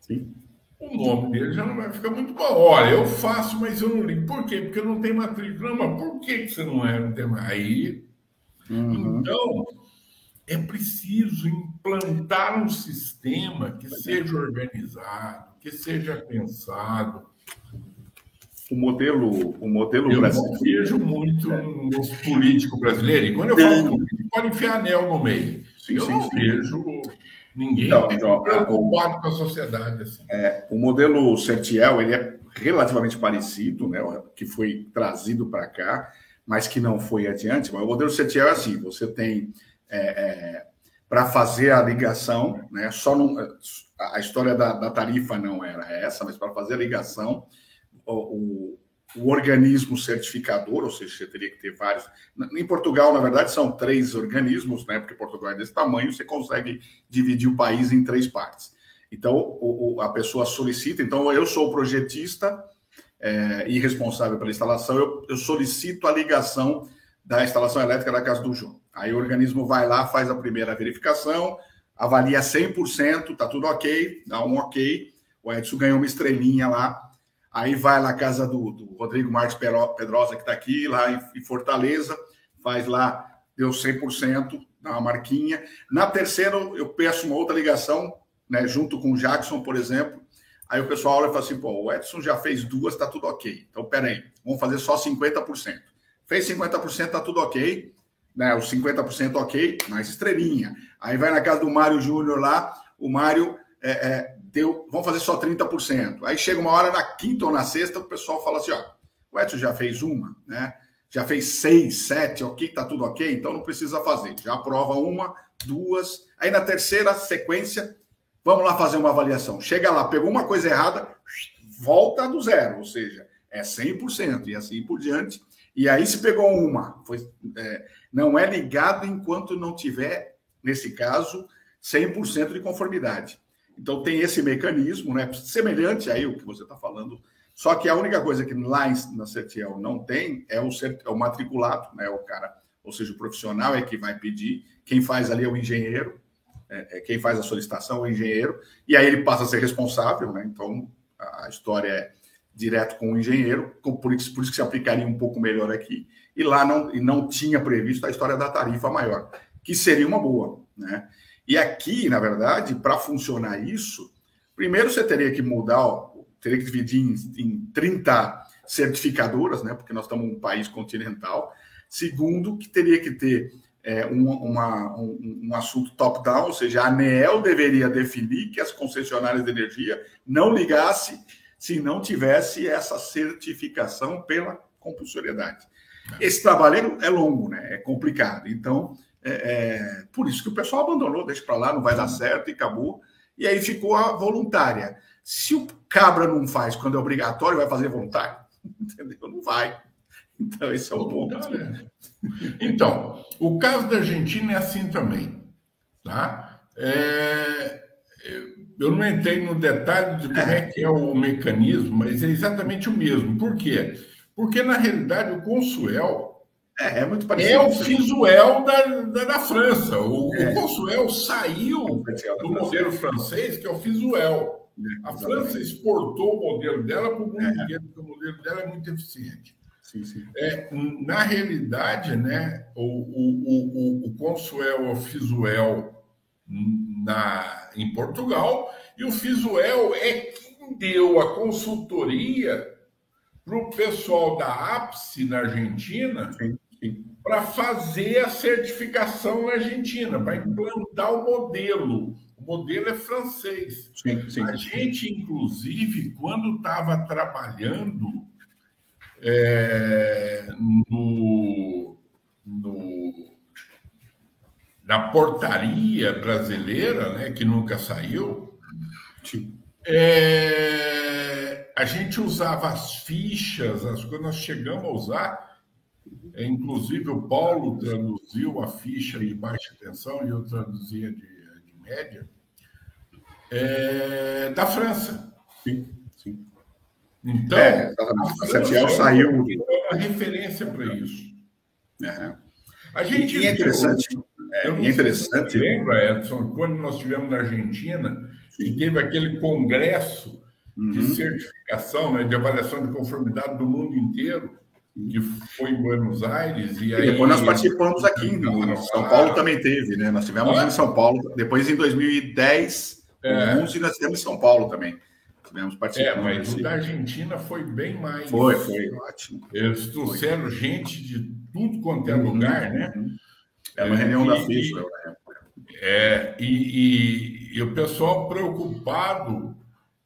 Speaker 2: Sim. O nome dele já não vai ficar muito bom. Olha, eu faço, mas eu não ligo. Por quê? Porque eu não tenho matrícula. Não, mas por que você não é? Não tem mais? Aí. Uhum. Então, é preciso implantar um sistema que seja organizado, que seja pensado.
Speaker 1: O modelo, o modelo
Speaker 2: eu brasileiro. Eu vejo muito é. nos políticos brasileiros. E quando eu falo político, pode enfiar anel no meio. Sim, eu sim, não sim. vejo ninguém então, então, preocupado com a sociedade. Assim.
Speaker 1: É, o modelo Certiel ele é relativamente parecido, né, que foi trazido para cá, mas que não foi adiante. Mas o modelo Certiel é assim: você tem é, é, para fazer a ligação, né? Só não, a história da, da tarifa não era essa, mas para fazer a ligação, o, o, o, organismo certificador, ou seja, você teria que ter vários. Em Portugal, na verdade, são três organismos, né? Porque Portugal é desse tamanho, você consegue dividir o país em três partes. Então, o, a pessoa solicita. Então, eu sou o projetista é, e responsável pela instalação, eu, eu solicito a ligação da instalação elétrica da casa do João. Aí o organismo vai lá, faz a primeira verificação, avalia 100%, tá tudo ok, dá um ok. O Edson ganhou uma estrelinha lá. Aí vai na casa do, do Rodrigo Marques Pedrosa, que está aqui, lá em, Fortaleza, faz lá, deu 100%, dá uma marquinha. Na terceira, eu peço uma outra ligação, né, junto com o Jackson, por exemplo. Aí o pessoal olha e fala assim: pô, o Edson já fez duas, tá tudo ok. Então, peraí, vamos fazer só 50%. Fez 50%, tá tudo ok né, os 50% ok, mais estrelinha. Aí vai na casa do Mário Júnior lá, o Mário é, é, deu, vamos fazer só 30%. Aí chega uma hora na quinta ou na sexta, o pessoal fala assim: ó, o Edson já fez uma, né? Já fez seis, sete, ok, tá tudo ok, então não precisa fazer. Já aprova uma, duas. Aí na terceira sequência, vamos lá fazer uma avaliação. Chega lá, pegou uma coisa errada, volta do zero, ou seja, é 100% e assim por diante. E aí se pegou uma, foi, é, não é ligado enquanto não tiver, nesse caso, 100% de conformidade. Então tem esse mecanismo, né, semelhante aí o que você está falando, só que a única coisa que lá na CETIEL não tem é o, é o matriculado, né, o cara, ou seja, o profissional é que vai pedir, quem faz ali é o engenheiro, é, é quem faz a solicitação é o engenheiro, e aí ele passa a ser responsável, né, então a história é direto com o engenheiro, por isso, por isso que se aplicaria um pouco melhor aqui. E lá não, e não tinha previsto a história da tarifa maior, que seria uma boa. Né? E aqui, na verdade, para funcionar isso, primeiro você teria que mudar, teria que dividir em, em 30 certificadoras, né? porque nós estamos um país continental. Segundo, que teria que ter é, um, uma, um, um assunto top-down, ou seja, a ANEEL deveria definir que as concessionárias de energia não ligassem se não tivesse essa certificação pela compulsoriedade. É. Esse trabalho é longo, né? é complicado. Então, é, é por isso que o pessoal abandonou, deixa para lá, não vai dar certo e acabou. E aí ficou a voluntária. Se o cabra não faz quando é obrigatório, vai fazer voluntário? <laughs> Entendeu? Não vai. Então, esse é o ponto.
Speaker 2: Então, o caso da Argentina é assim também. Tá? É, eu não entrei no detalhe de como é que é o mecanismo, mas é exatamente o mesmo. Por quê? Porque, na realidade, o Consuel é, é, muito parecido. É o Fisuel da, da, da França. O, é. o Consuel saiu do modelo francês, que é o Fisuel. É, a França exportou o modelo dela para o mundo é. inteiro, porque o modelo dela é muito eficiente. Sim, sim. É, na realidade, né, o, o, o, o Consuel, o Fisuel, na, em Portugal, e o Fisuel é quem deu a consultoria para o pessoal da APSE na Argentina para fazer a certificação na Argentina, para implantar o modelo. O modelo é francês. Sim, sim, a gente, inclusive, quando estava trabalhando é, no, no da portaria brasileira, né, que nunca saiu, é, a gente usava as fichas, as coisas, nós chegamos a usar, inclusive o Paulo traduziu a ficha de baixa tensão e eu traduzia de, de média, é, da França.
Speaker 1: Sim, sim.
Speaker 2: Então,
Speaker 1: é, a Santiago saiu.
Speaker 2: É uma referência para isso.
Speaker 1: Uhum.
Speaker 2: A gente
Speaker 1: e é interessante. É, é interessante.
Speaker 2: Lembra, Edson, quando nós estivemos na Argentina e teve aquele congresso uhum. de certificação, né, de avaliação de conformidade do mundo inteiro, que foi em Buenos Aires. E,
Speaker 1: e
Speaker 2: aí,
Speaker 1: depois nós participamos aqui em São Paulo também teve, né? Nós tivemos ah. em São Paulo, depois em 2010, é. 11 nós tivemos em São Paulo também. Tivemos
Speaker 2: participando. É, mas o da Argentina foi bem mais.
Speaker 1: Foi, foi ótimo.
Speaker 2: Eles trouxeram gente de tudo quanto é lugar, uhum. né?
Speaker 1: É uma reunião da FIFA.
Speaker 2: Né? É, e, e, e, o pessoal preocupado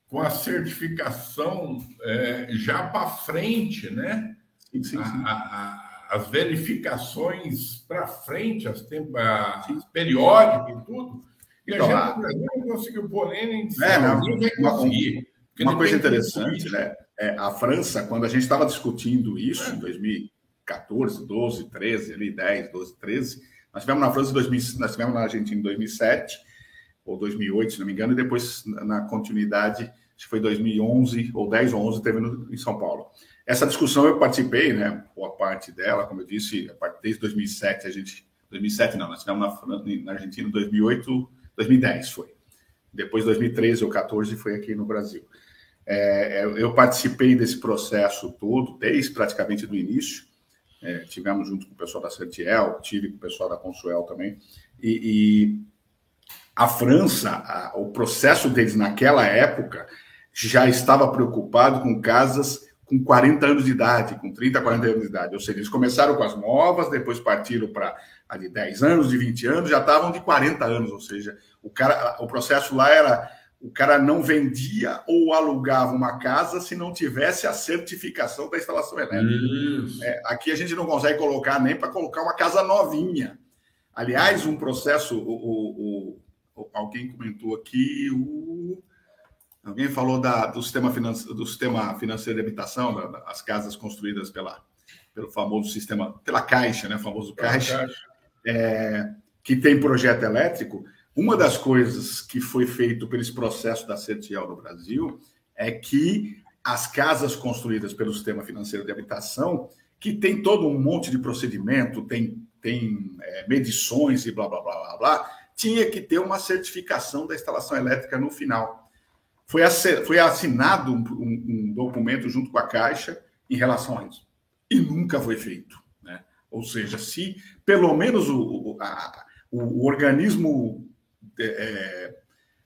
Speaker 2: com a certificação é, já para frente, né? Sim, sim, sim. A, a, as verificações para frente, as, as periódicas e tudo. E a então, gente no Brasil não conseguiu pôr nem
Speaker 1: é, não, vai conseguir. Uma, uma coisa interessante, né? É, a França, quando a gente estava discutindo isso é. em 2014, 12, 13, ali, 10, 12, 13, nós tivemos na França em 2000, nós tivemos na Argentina em 2007 ou 2008, se não me engano, e depois na continuidade, acho que foi 2011 ou 10 ou 11 teve no, em São Paulo. Essa discussão eu participei, né? Boa parte dela, como eu disse, desde 2007 a gente 2007 não, nós tivemos na, na Argentina em 2008, 2010 foi. Depois 2013 ou 14 foi aqui no Brasil. É, eu participei desse processo todo, desde praticamente do início é, tivemos junto com o pessoal da Santiel, tive com o pessoal da Consuel também, e, e a França, a, o processo deles naquela época já estava preocupado com casas com 40 anos de idade, com 30, 40 anos de idade. Ou seja, eles começaram com as novas, depois partiram para a de 10 anos, de 20 anos, já estavam de 40 anos. Ou seja, o, cara, o processo lá era o cara não vendia ou alugava uma casa se não tivesse a certificação da instalação elétrica. É, aqui a gente não consegue colocar nem para colocar uma casa novinha. Aliás, um processo, o, o, o, alguém comentou aqui, alguém falou da, do, sistema finance, do sistema financeiro de habitação, da, das casas construídas pela, pelo famoso sistema, pela Caixa, né, famoso Caixa, caixa. É, que tem projeto elétrico. Uma das coisas que foi feito pelos processos da CETIEL no Brasil é que as casas construídas pelo sistema financeiro de habitação, que tem todo um monte de procedimento, tem, tem é, medições e blá, blá, blá, blá, blá, tinha que ter uma certificação da instalação elétrica no final. Foi, foi assinado um, um, um documento junto com a Caixa em relação a isso. E nunca foi feito. Né? Ou seja, se pelo menos o, a, o, organismo é, é,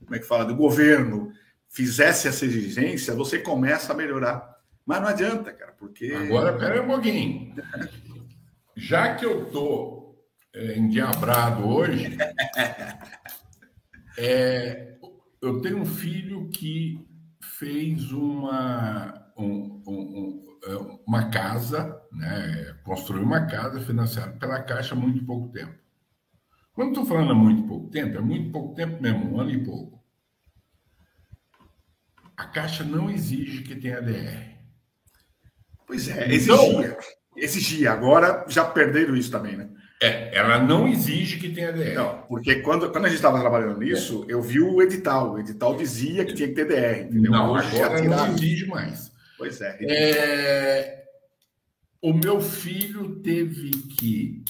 Speaker 1: como é que fala, do governo fizesse essa exigência, você começa a melhorar. Mas não adianta, cara, porque.
Speaker 2: Agora, pera um pouquinho. Já que eu tô é, endiabrado hoje, <laughs> é, eu tenho um filho que fez uma, um, um, é, uma casa, né, construiu uma casa financiada pela Caixa há muito pouco tempo. Quando estou falando há muito pouco tempo, é muito pouco tempo mesmo, um ano e pouco. A Caixa não exige que tenha DR.
Speaker 1: Pois é, exigia. Então, exigia. Agora já perderam isso também, né?
Speaker 2: É, ela não exige que tenha DR. Não,
Speaker 1: porque quando, quando a gente estava trabalhando nisso, é. eu vi o edital. O edital dizia que tinha que ter DR, entendeu?
Speaker 2: Não, agora não exige mais.
Speaker 1: Pois é.
Speaker 2: é. O meu filho teve que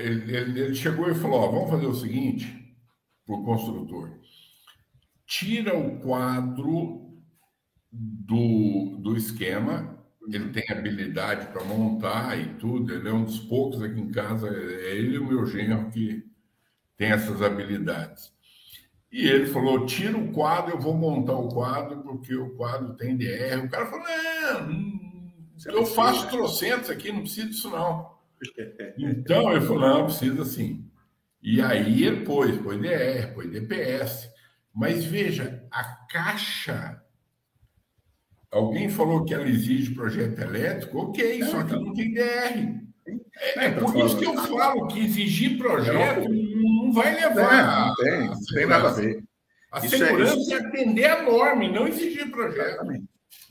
Speaker 2: ele, ele chegou e falou: ó, vamos fazer o seguinte para o construtor: tira o quadro do, do esquema. Ele tem habilidade para montar e tudo. Ele é um dos poucos aqui em casa. É ele e o meu genro que tem essas habilidades. E ele falou: tira o quadro, eu vou montar o quadro, porque o quadro tem DR. O cara falou: não, eu faço trocentos aqui, não preciso disso não. <laughs> Então, ele falou, não, precisa sim. E aí ele pôs, pôs DR, pôs DPS. Mas veja, a Caixa. Alguém falou que ela exige projeto elétrico, ok, só que não tem DR. É, é por isso que eu falo que exigir projeto não vai levar.
Speaker 1: Não, tem, não tem nada a ver.
Speaker 2: A isso segurança é, isso... é atender a norma e não exigir projeto. Exatamente.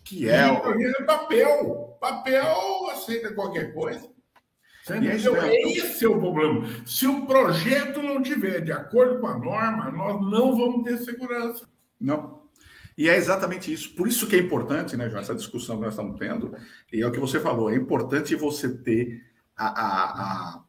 Speaker 1: Que é o
Speaker 2: projeto é papel. Papel aceita qualquer coisa. Entendeu? É, esse é o problema. Se o projeto não tiver de acordo com a norma, nós não vamos ter segurança.
Speaker 1: Não. E é exatamente isso. Por isso que é importante, né, João, essa discussão que nós estamos tendo, e é o que você falou, é importante você ter a, a,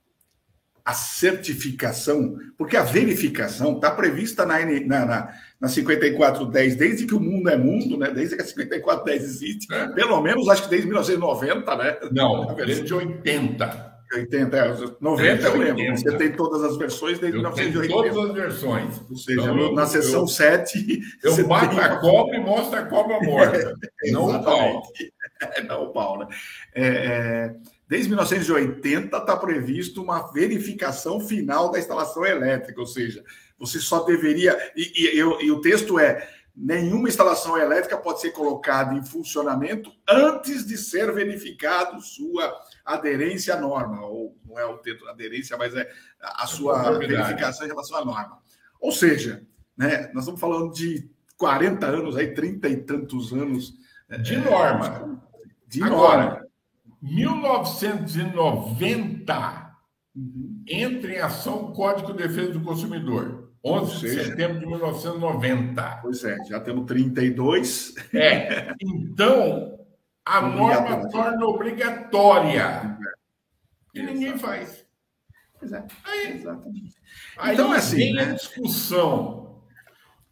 Speaker 1: a, certificação, porque a verificação está prevista na, na, na, na 5410, desde que o mundo é mundo, né? Desde que a 5410 existe, é. pelo menos acho que desde 1990, né?
Speaker 2: Não, <laughs> desde 80.
Speaker 1: 80, é, 90 eu lembro. Você tem todas as versões desde eu 1980.
Speaker 2: todas as versões.
Speaker 1: Ou seja, então, na sessão eu, 7. <laughs>
Speaker 2: Eu bato tem... a cobra e mostro a cobra morta. <laughs> não o pau. <laughs>
Speaker 1: não o pau, né? É, é, desde 1980 está previsto uma verificação final da instalação elétrica, ou seja, você só deveria. E, e, e o texto é nenhuma instalação elétrica pode ser colocada em funcionamento antes de ser verificado sua aderência à norma, ou não é o texto aderência, mas é a sua verificação em relação à norma. Ou seja, né, nós estamos falando de 40 anos, aí, 30 e tantos anos.
Speaker 2: De é, norma.
Speaker 1: De Agora, norma.
Speaker 2: 1990 uhum. entra em ação o Código de Defesa do Consumidor. 11 de setembro de 1990.
Speaker 1: Pois é, já temos 32.
Speaker 2: É. <laughs> Então, a norma torna obrigatória. E ninguém faz.
Speaker 1: Aí, Exatamente.
Speaker 2: Aí então, assim, vem né? a discussão.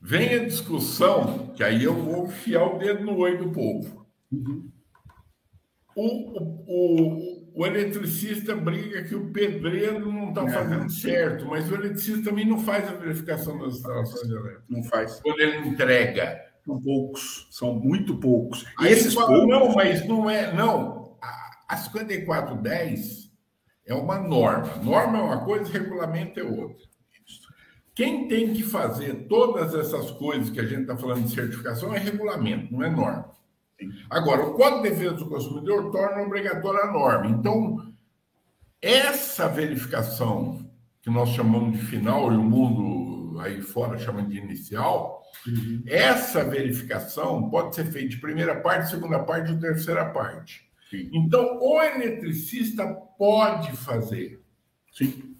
Speaker 2: Vem a discussão, que aí eu vou enfiar o dedo no olho do povo. Uhum. O, o, o, o eletricista briga que o pedreiro não está é. fazendo certo, mas o eletricista também não faz a verificação das instalações elétricas.
Speaker 1: Não faz.
Speaker 2: Quando ele entrega.
Speaker 1: São poucos, são muito poucos.
Speaker 2: E esses fala, poucos... Não, mas não é. Não. A 5410 é uma norma. Norma é uma coisa, regulamento é outra. Quem tem que fazer todas essas coisas que a gente está falando de certificação é regulamento, não é norma. Agora, o Código de Defesa do Consumidor torna obrigatória a norma. Então, essa verificação, que nós chamamos de final e o mundo aí fora chama de inicial, uhum. essa verificação pode ser feita de primeira parte, segunda parte ou terceira parte. Sim. Então, o eletricista pode fazer.
Speaker 1: Sim.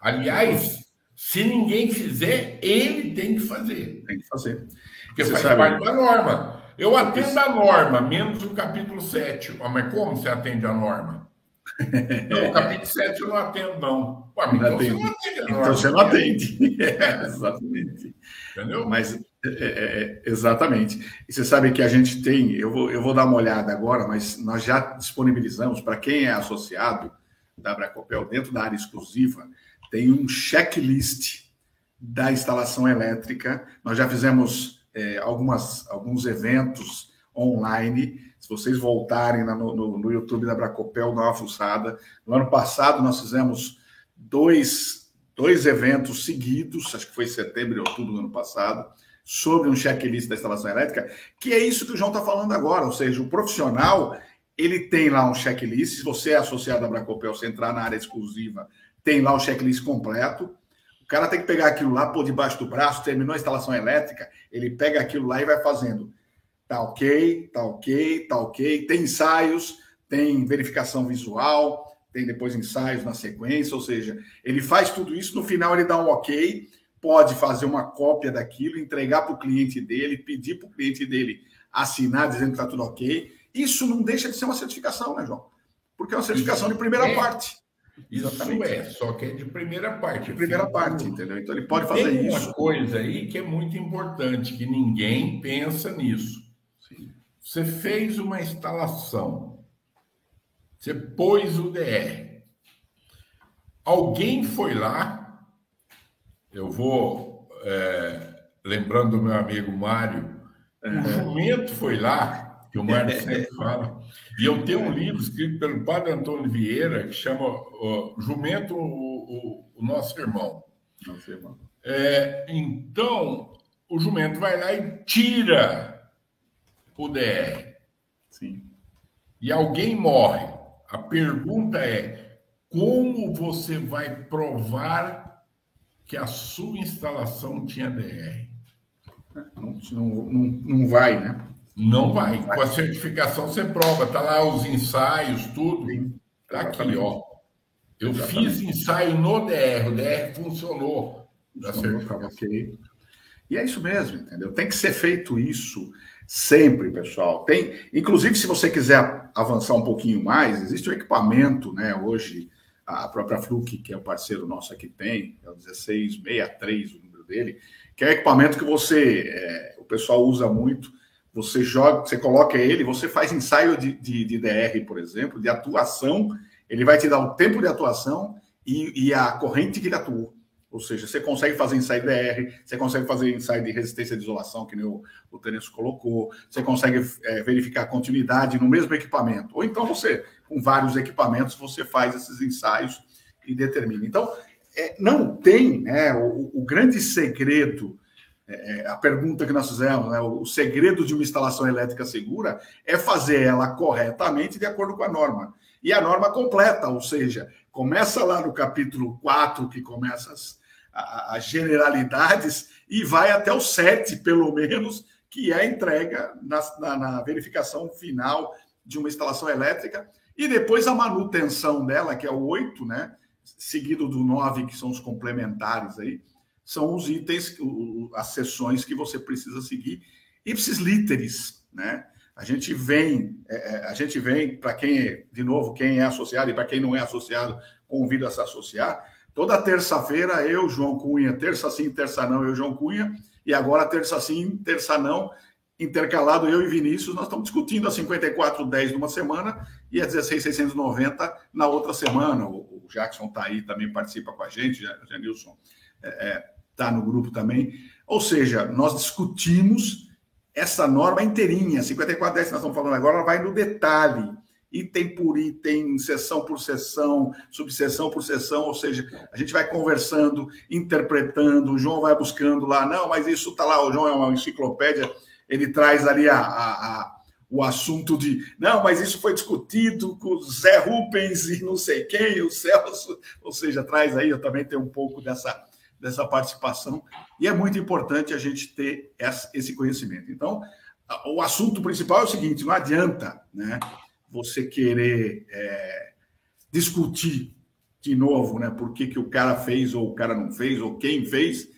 Speaker 2: Aliás, se ninguém fizer, ele tem que fazer.
Speaker 1: Tem que fazer.
Speaker 2: Porque Você faz sabe... parte da norma. Eu atendo a norma, menos o capítulo 7. Mas como você atende a norma? Não, o capítulo 7 eu não atendo, não. Ué, então você não atende norma.
Speaker 1: Então você não atende. É, exatamente.
Speaker 2: Entendeu?
Speaker 1: Mas, é, é, é, exatamente. E você sabe que a gente tem, eu vou, eu vou dar uma olhada agora, mas nós já disponibilizamos para quem é associado da Bracopel dentro da área exclusiva, tem um checklist da instalação elétrica. Nós já fizemos é, algumas, alguns eventos online. Se vocês voltarem no, no, no, YouTube da Bracopel, dá uma fuçada. No ano passado, nós fizemos dois, dois eventos seguidos, acho que foi setembro e outubro do ano passado, sobre um checklist da instalação elétrica, que é isso que o João está falando agora, ou seja, o profissional ele tem lá um checklist. Se você é associado à Bracopel, você entrar na área exclusiva, tem lá o checklist completo cara tem que pegar aquilo lá, pôr debaixo do braço, terminou a instalação elétrica, ele pega aquilo lá e vai fazendo. Tá ok, tá ok, tá ok. Tem ensaios, tem verificação visual, tem depois ensaios na sequência, ou seja, ele faz tudo isso, no final ele dá um ok, pode fazer uma cópia daquilo, entregar para o cliente dele, pedir para o cliente dele assinar dizendo que está tudo ok. Isso não deixa de ser uma certificação, né, João? Porque é uma certificação de primeira é. parte.
Speaker 2: Exatamente. Isso é, só que é de primeira parte.
Speaker 1: De primeira parte, entendeu? Então ele pode fazer
Speaker 2: Tem
Speaker 1: isso.
Speaker 2: uma coisa aí que é muito importante, que ninguém pensa nisso. Você fez uma instalação, você pôs o DR. Alguém foi lá, eu vou é, lembrando do meu amigo Mário, o jumento foi lá que o Mário <laughs> sempre fala. E eu tenho um livro escrito pelo padre Antônio Vieira, que chama uh, Jumento, o, o, o, Nosso Irmão.
Speaker 1: Nosso irmão.
Speaker 2: É, então, o jumento vai lá e tira o DR.
Speaker 1: Sim.
Speaker 2: E alguém morre. A pergunta é: como você vai provar que a sua instalação tinha DR?
Speaker 1: Não, não, não, vai, né?
Speaker 2: Não vai. Com a certificação você prova, tá lá os ensaios, tudo. Tá aqui, ó. Eu fiz ensaio no DR, o DR funcionou.
Speaker 1: Funcionou, ok. E é isso mesmo, entendeu? Tem que ser feito isso sempre, pessoal. Tem, inclusive, se você quiser avançar um pouquinho mais, existe um equipamento, né? Hoje, a própria Fluke, que é o parceiro nosso aqui, tem, é o 1663, o número dele, que é um equipamento que você, é, o pessoal usa muito. Você joga, você coloca ele, você faz ensaio de, de, de DR, por exemplo, de atuação, ele vai te dar o tempo de atuação e, e a corrente que ele atua. Ou seja, você consegue fazer ensaio DR, você consegue fazer ensaio de resistência de isolação, que nem o, o colocou, você consegue é, verificar continuidade no mesmo equipamento. Ou então você, com vários equipamentos, você faz esses ensaios e determina. Então, é, não tem né, o, o grande segredo, é, é a pergunta que nós fizemos, né, o segredo de uma instalação elétrica segura é fazer ela corretamente de acordo com a norma. E a norma completa, ou seja, começa lá no capítulo 4, que começa as as generalidades e vai até o 7, pelo menos, que é a entrega na, na, na, verificação final de uma instalação elétrica, e depois a manutenção dela, que é o 8, né? Seguido do 9, que são os complementares aí, são os itens, as sessões que você precisa seguir. Ipsis literis, né? A gente vem, é, é a gente vem, para quem, de novo, quem é associado e para quem não é associado, convido a se associar Toda terça-feira, eu, João Cunha, terça sim, terça não, eu, João Cunha, e agora terça sim, terça não, intercalado eu e Vinícius, nós estamos discutindo a 5410 numa semana e a 16690 na outra semana. O, Jackson está aí, também participa com a gente, o Janilson está é, é, tá no grupo também. Ou seja, nós discutimos essa norma inteirinha, 5410 que nós estamos falando agora, ela vai no detalhe item por item, sessão por sessão, subseção por sessão, ou seja, a gente vai conversando, interpretando, o João vai buscando lá, não, mas isso está lá, o João é uma enciclopédia, ele traz ali a, a, a, o assunto de, não, mas isso foi discutido com o Zé Rupens e não sei quem, o Celso, ou seja, traz aí, eu também tenho um pouco dessa, dessa participação, e é muito importante a gente ter esse conhecimento. Então, o assunto principal é o seguinte, não adianta, né? Você querer é, discutir de novo, né? Por que, que o cara fez ou o cara não fez, ou quem fez,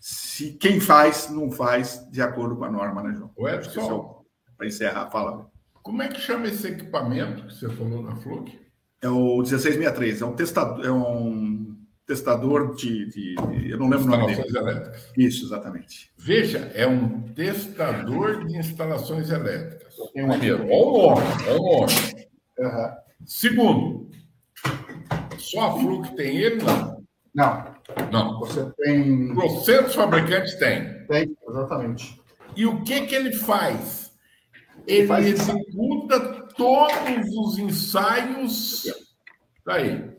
Speaker 1: se quem faz não faz de acordo com a norma, né, João?
Speaker 2: O Edson,
Speaker 1: é para encerrar, fala.
Speaker 2: Como é que chama esse equipamento que você falou na Fluke?
Speaker 1: É o 1663, é um testador, é um testador de, de, de eu não lembro o nome dele. Elétricas. Isso, exatamente.
Speaker 2: Veja, é um testador de instalações elétricas. Primeiro, olha o nome, olha o nome. Uhum. Segundo, só a Fluke tem ele, não?
Speaker 1: Não.
Speaker 2: Não.
Speaker 1: Você tem.
Speaker 2: Trocentos fabricantes tem.
Speaker 1: Tem, exatamente.
Speaker 2: E o que, que ele faz? Ele, ele faz executa todos os ensaios. Tá aí.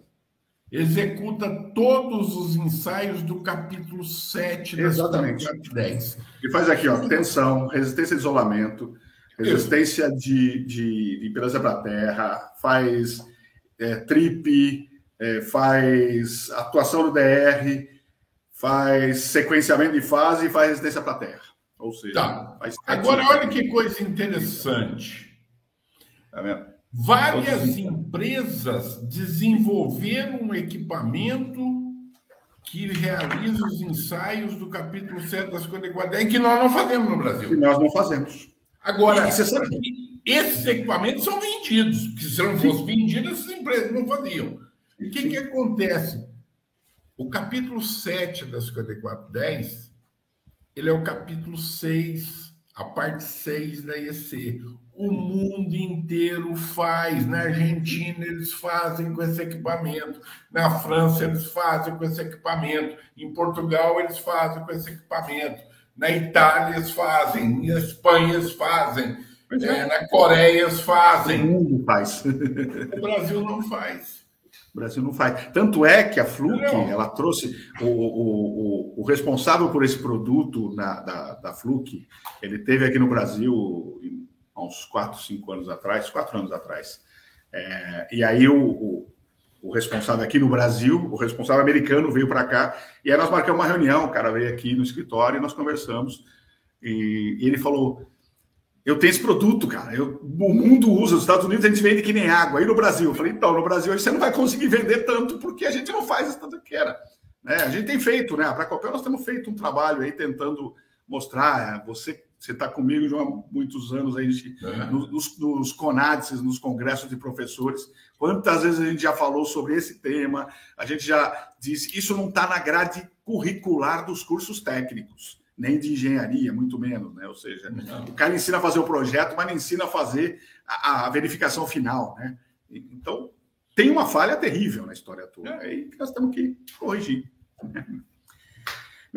Speaker 2: Executa todos os ensaios do capítulo 7
Speaker 1: da Exatamente. 10. E faz aqui, ó, tensão, resistência de isolamento, resistência de, de, de impedância para a terra, faz é, trip, é, faz atuação no DR, faz sequenciamento de fase e faz resistência para a terra. Ou seja,
Speaker 2: tá. agora olha que coisa interessante. Tá vendo? Várias empresas desenvolveram um equipamento que realiza os ensaios do capítulo 7 das 54 que nós não fazemos no Brasil.
Speaker 1: Que nós não fazemos.
Speaker 2: Agora, que esses equipamentos são vendidos, porque se não fossem vendidos, essas empresas não faziam. E o que, que acontece? O capítulo 7 da 5410, ele é o capítulo 6, a parte 6 da IEC. O mundo inteiro faz. Na Argentina, eles fazem com esse equipamento. Na França, eles fazem com esse equipamento. Em Portugal, eles fazem com esse equipamento. Na Itália eles fazem, na Espanha eles fazem, é. é. na Coreia eles fazem.
Speaker 1: O mundo faz. <laughs>
Speaker 2: O Brasil não faz.
Speaker 1: O Brasil não faz. Tanto é que a Fluke, não. ela trouxe o, o, o, o, responsável por esse produto na, da, da Fluke, ele teve aqui no Brasil há uns 4, 5 anos atrás, 4 anos atrás. É, e aí o, o, o, responsável aqui no Brasil, o responsável americano veio para cá, e aí nós marcamos uma reunião, o cara veio aqui no escritório e nós conversamos, e, e ele falou, eu tenho esse produto, cara. Eu, o mundo usa, os Estados Unidos a gente vende que nem água. Aí no Brasil, eu falei, então, no Brasil você não vai conseguir vender tanto porque a gente não faz isso tanto que era. Né? A gente tem feito, né? A Bracopel nós temos feito um trabalho aí tentando mostrar. Você você está comigo já há muitos anos aí, é. nos, nos CONADs, nos congressos de professores. Quantas vezes a gente já falou sobre esse tema? A gente já disse, isso não está na grade curricular dos cursos técnicos nem de engenharia, muito menos, né? Ou seja, não. o cara ensina a fazer o projeto, mas não ensina a fazer a, a verificação final, né? Então, tem uma falha terrível na história toda. É aí que nós temos que corrigir. <laughs>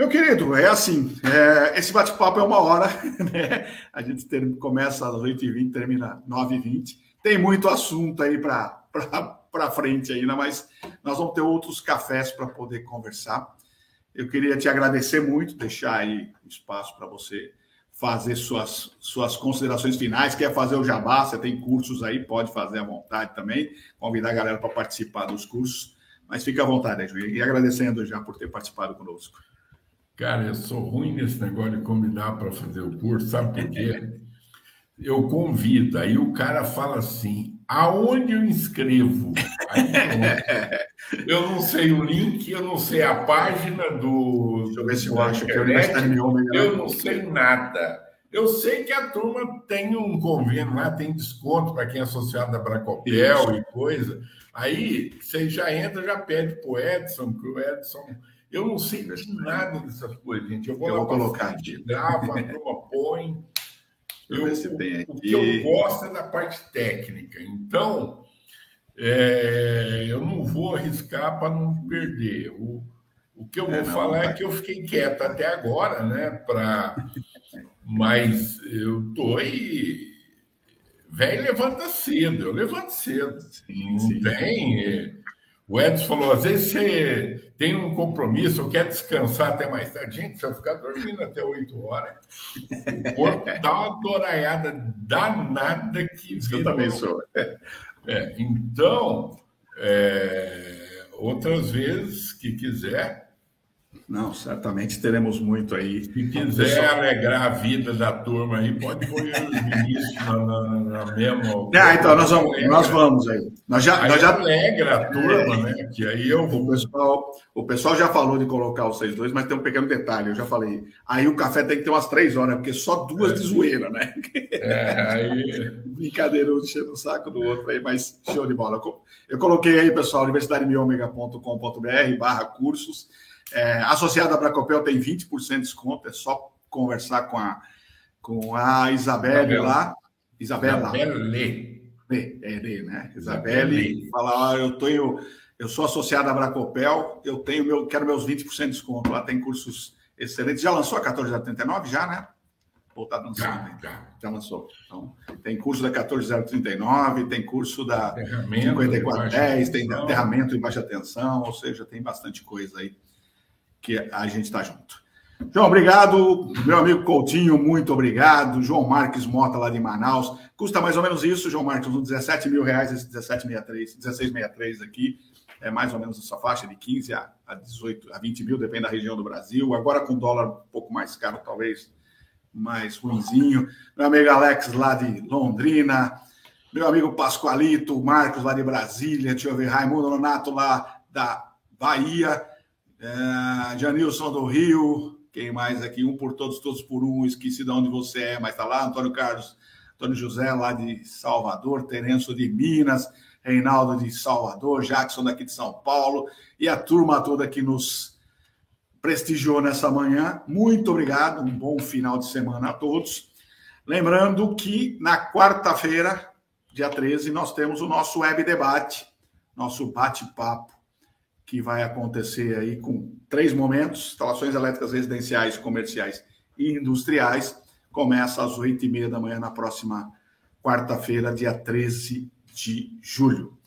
Speaker 1: Meu querido, é assim, é, esse bate-papo é uma hora, <laughs> né? A gente ter, começa às 8h20, termina às 9h20. Tem muito assunto aí para <laughs> frente ainda, mas nós vamos ter outros cafés para poder conversar. Eu queria te agradecer muito, deixar aí espaço para você fazer suas, suas considerações finais. Quer fazer o jabá? Você tem cursos aí, pode fazer à vontade também. Convidar a galera para participar dos cursos. Mas fica à vontade, Juiz. E agradecendo já por ter participado conosco.
Speaker 2: Cara, eu sou ruim nesse negócio de convidar para fazer o curso, sabe por quê? <laughs> Eu convido, aí o cara fala assim: aonde eu inscrevo? Aí, <laughs> eu não sei o link, eu não sei a página do.
Speaker 1: Deixa eu ver se eu acho que é Mioma.
Speaker 2: Eu não sei nada. Eu sei que a turma tem um convênio lá, tem desconto para quem é associado da Bracopel e coisa. Aí você já entra, já pede para o Edson, que o Edson. Eu não sei de nada dessas coisas, gente. Eu vou,
Speaker 1: eu vou colocar aqui.
Speaker 2: Grava, a turma põe. Eu, o, o que eu gosto é da parte técnica. Então, é, eu não vou arriscar para não perder. O, o que eu vou é, não, falar é que eu fiquei quieto até agora, né? Pra, mas eu tô e. Velho levanta cedo, eu levanto cedo. Sim, não sim. tem. O Edson falou: às vezes você tem um compromisso, eu quero descansar até mais tarde. Gente, se eu ficar dormindo até 8 horas, o corpo <laughs> dá uma doraiada danada que.
Speaker 1: Eu também sou.
Speaker 2: É, então, é, outras vezes que quiser,
Speaker 1: não, certamente teremos muito aí.
Speaker 2: Se quiser alegrar a vida da turma aí, pode pôr os ministros na, na, na mesma.
Speaker 1: Ah, então nós vamos, nós vamos aí. Nós já,
Speaker 2: aí
Speaker 1: nós já...
Speaker 2: alegra a turma, é... né? Que aí eu vou.
Speaker 1: O pessoal, o pessoal já falou de colocar os seis dois, mas tem um pequeno detalhe, eu já falei. Aí o café tem que ter umas três horas, porque só duas é. de zoeira, né?
Speaker 2: É, aí. <laughs>
Speaker 1: Brincadeira, um enchendo o saco do outro aí, mas show de bola. Eu coloquei aí, pessoal, universidademiomega.com.br barra cursos. É, associado à Bracopel tem 20% de desconto, é só conversar com a, com a Isabelle Isabel. lá. Isabela.
Speaker 2: Isabelle.
Speaker 1: É Lê, né? Isabelle, falar, eu tenho, eu sou associado à Bracopel, eu tenho meu, quero meus 20% de desconto. Lá tem cursos excelentes. Já lançou a 14,79 já, né? Ou tá lançando? Já, já. já lançou. Então, tem curso da 14039, tem curso da 5410, tem aterramento em baixa tensão, ou seja, tem bastante coisa aí que a gente está junto. João, obrigado. Meu amigo Coutinho, muito obrigado. João Marques Mota, lá de Manaus. Custa mais ou menos isso, João Marques, uns 17 mil reais, esse 1763, 1663 aqui. É mais ou menos essa faixa de 15 a, 18, a 20 mil, depende da região do Brasil. Agora com dólar um pouco mais caro, talvez mais ruinzinho. Meu amigo Alex, lá de Londrina. Meu amigo Pascoalito, Marcos, lá de Brasília. Deixa eu ver, Raimundo Nonato, lá da Bahia. É, Janilson do Rio, quem mais aqui? Um por todos, todos por um. Esqueci de onde você é, mas está lá. Antônio Carlos, Antônio José, lá de Salvador. Terenço de Minas. Reinaldo de Salvador. Jackson daqui de São Paulo. E a turma toda que nos prestigiou nessa manhã. Muito obrigado. Um bom final de semana a todos. Lembrando que na quarta-feira, dia 13, nós temos o nosso web debate, nosso bate-papo que vai acontecer aí com três momentos: instalações elétricas residenciais, comerciais e industriais. Começa às oito e meia da manhã na próxima quarta-feira, dia 13 de julho.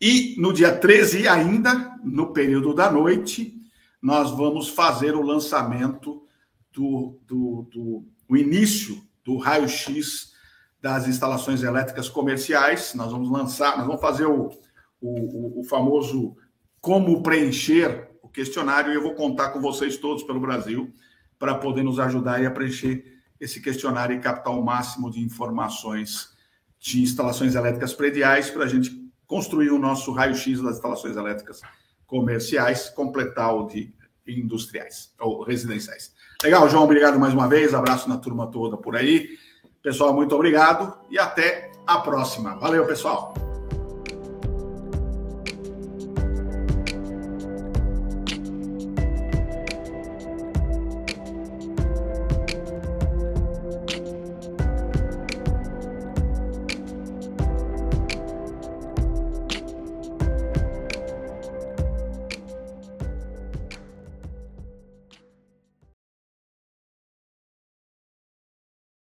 Speaker 1: E no dia 13, ainda, no período da noite, nós vamos fazer o lançamento do, do, do o início do raio-x das instalações elétricas comerciais. Nós vamos lançar, nós vamos fazer o, o, o famoso como preencher o questionário e eu vou contar com vocês todos pelo Brasil para poder nos ajudar a preencher esse questionário e captar o máximo de informações de instalações elétricas prediais para a gente construir o nosso raio-x das instalações elétricas comerciais, completar o de industriais ou residenciais. Legal, João, obrigado mais uma vez. Abraço na turma toda por aí. Pessoal, muito obrigado e até a próxima. Valeu, pessoal.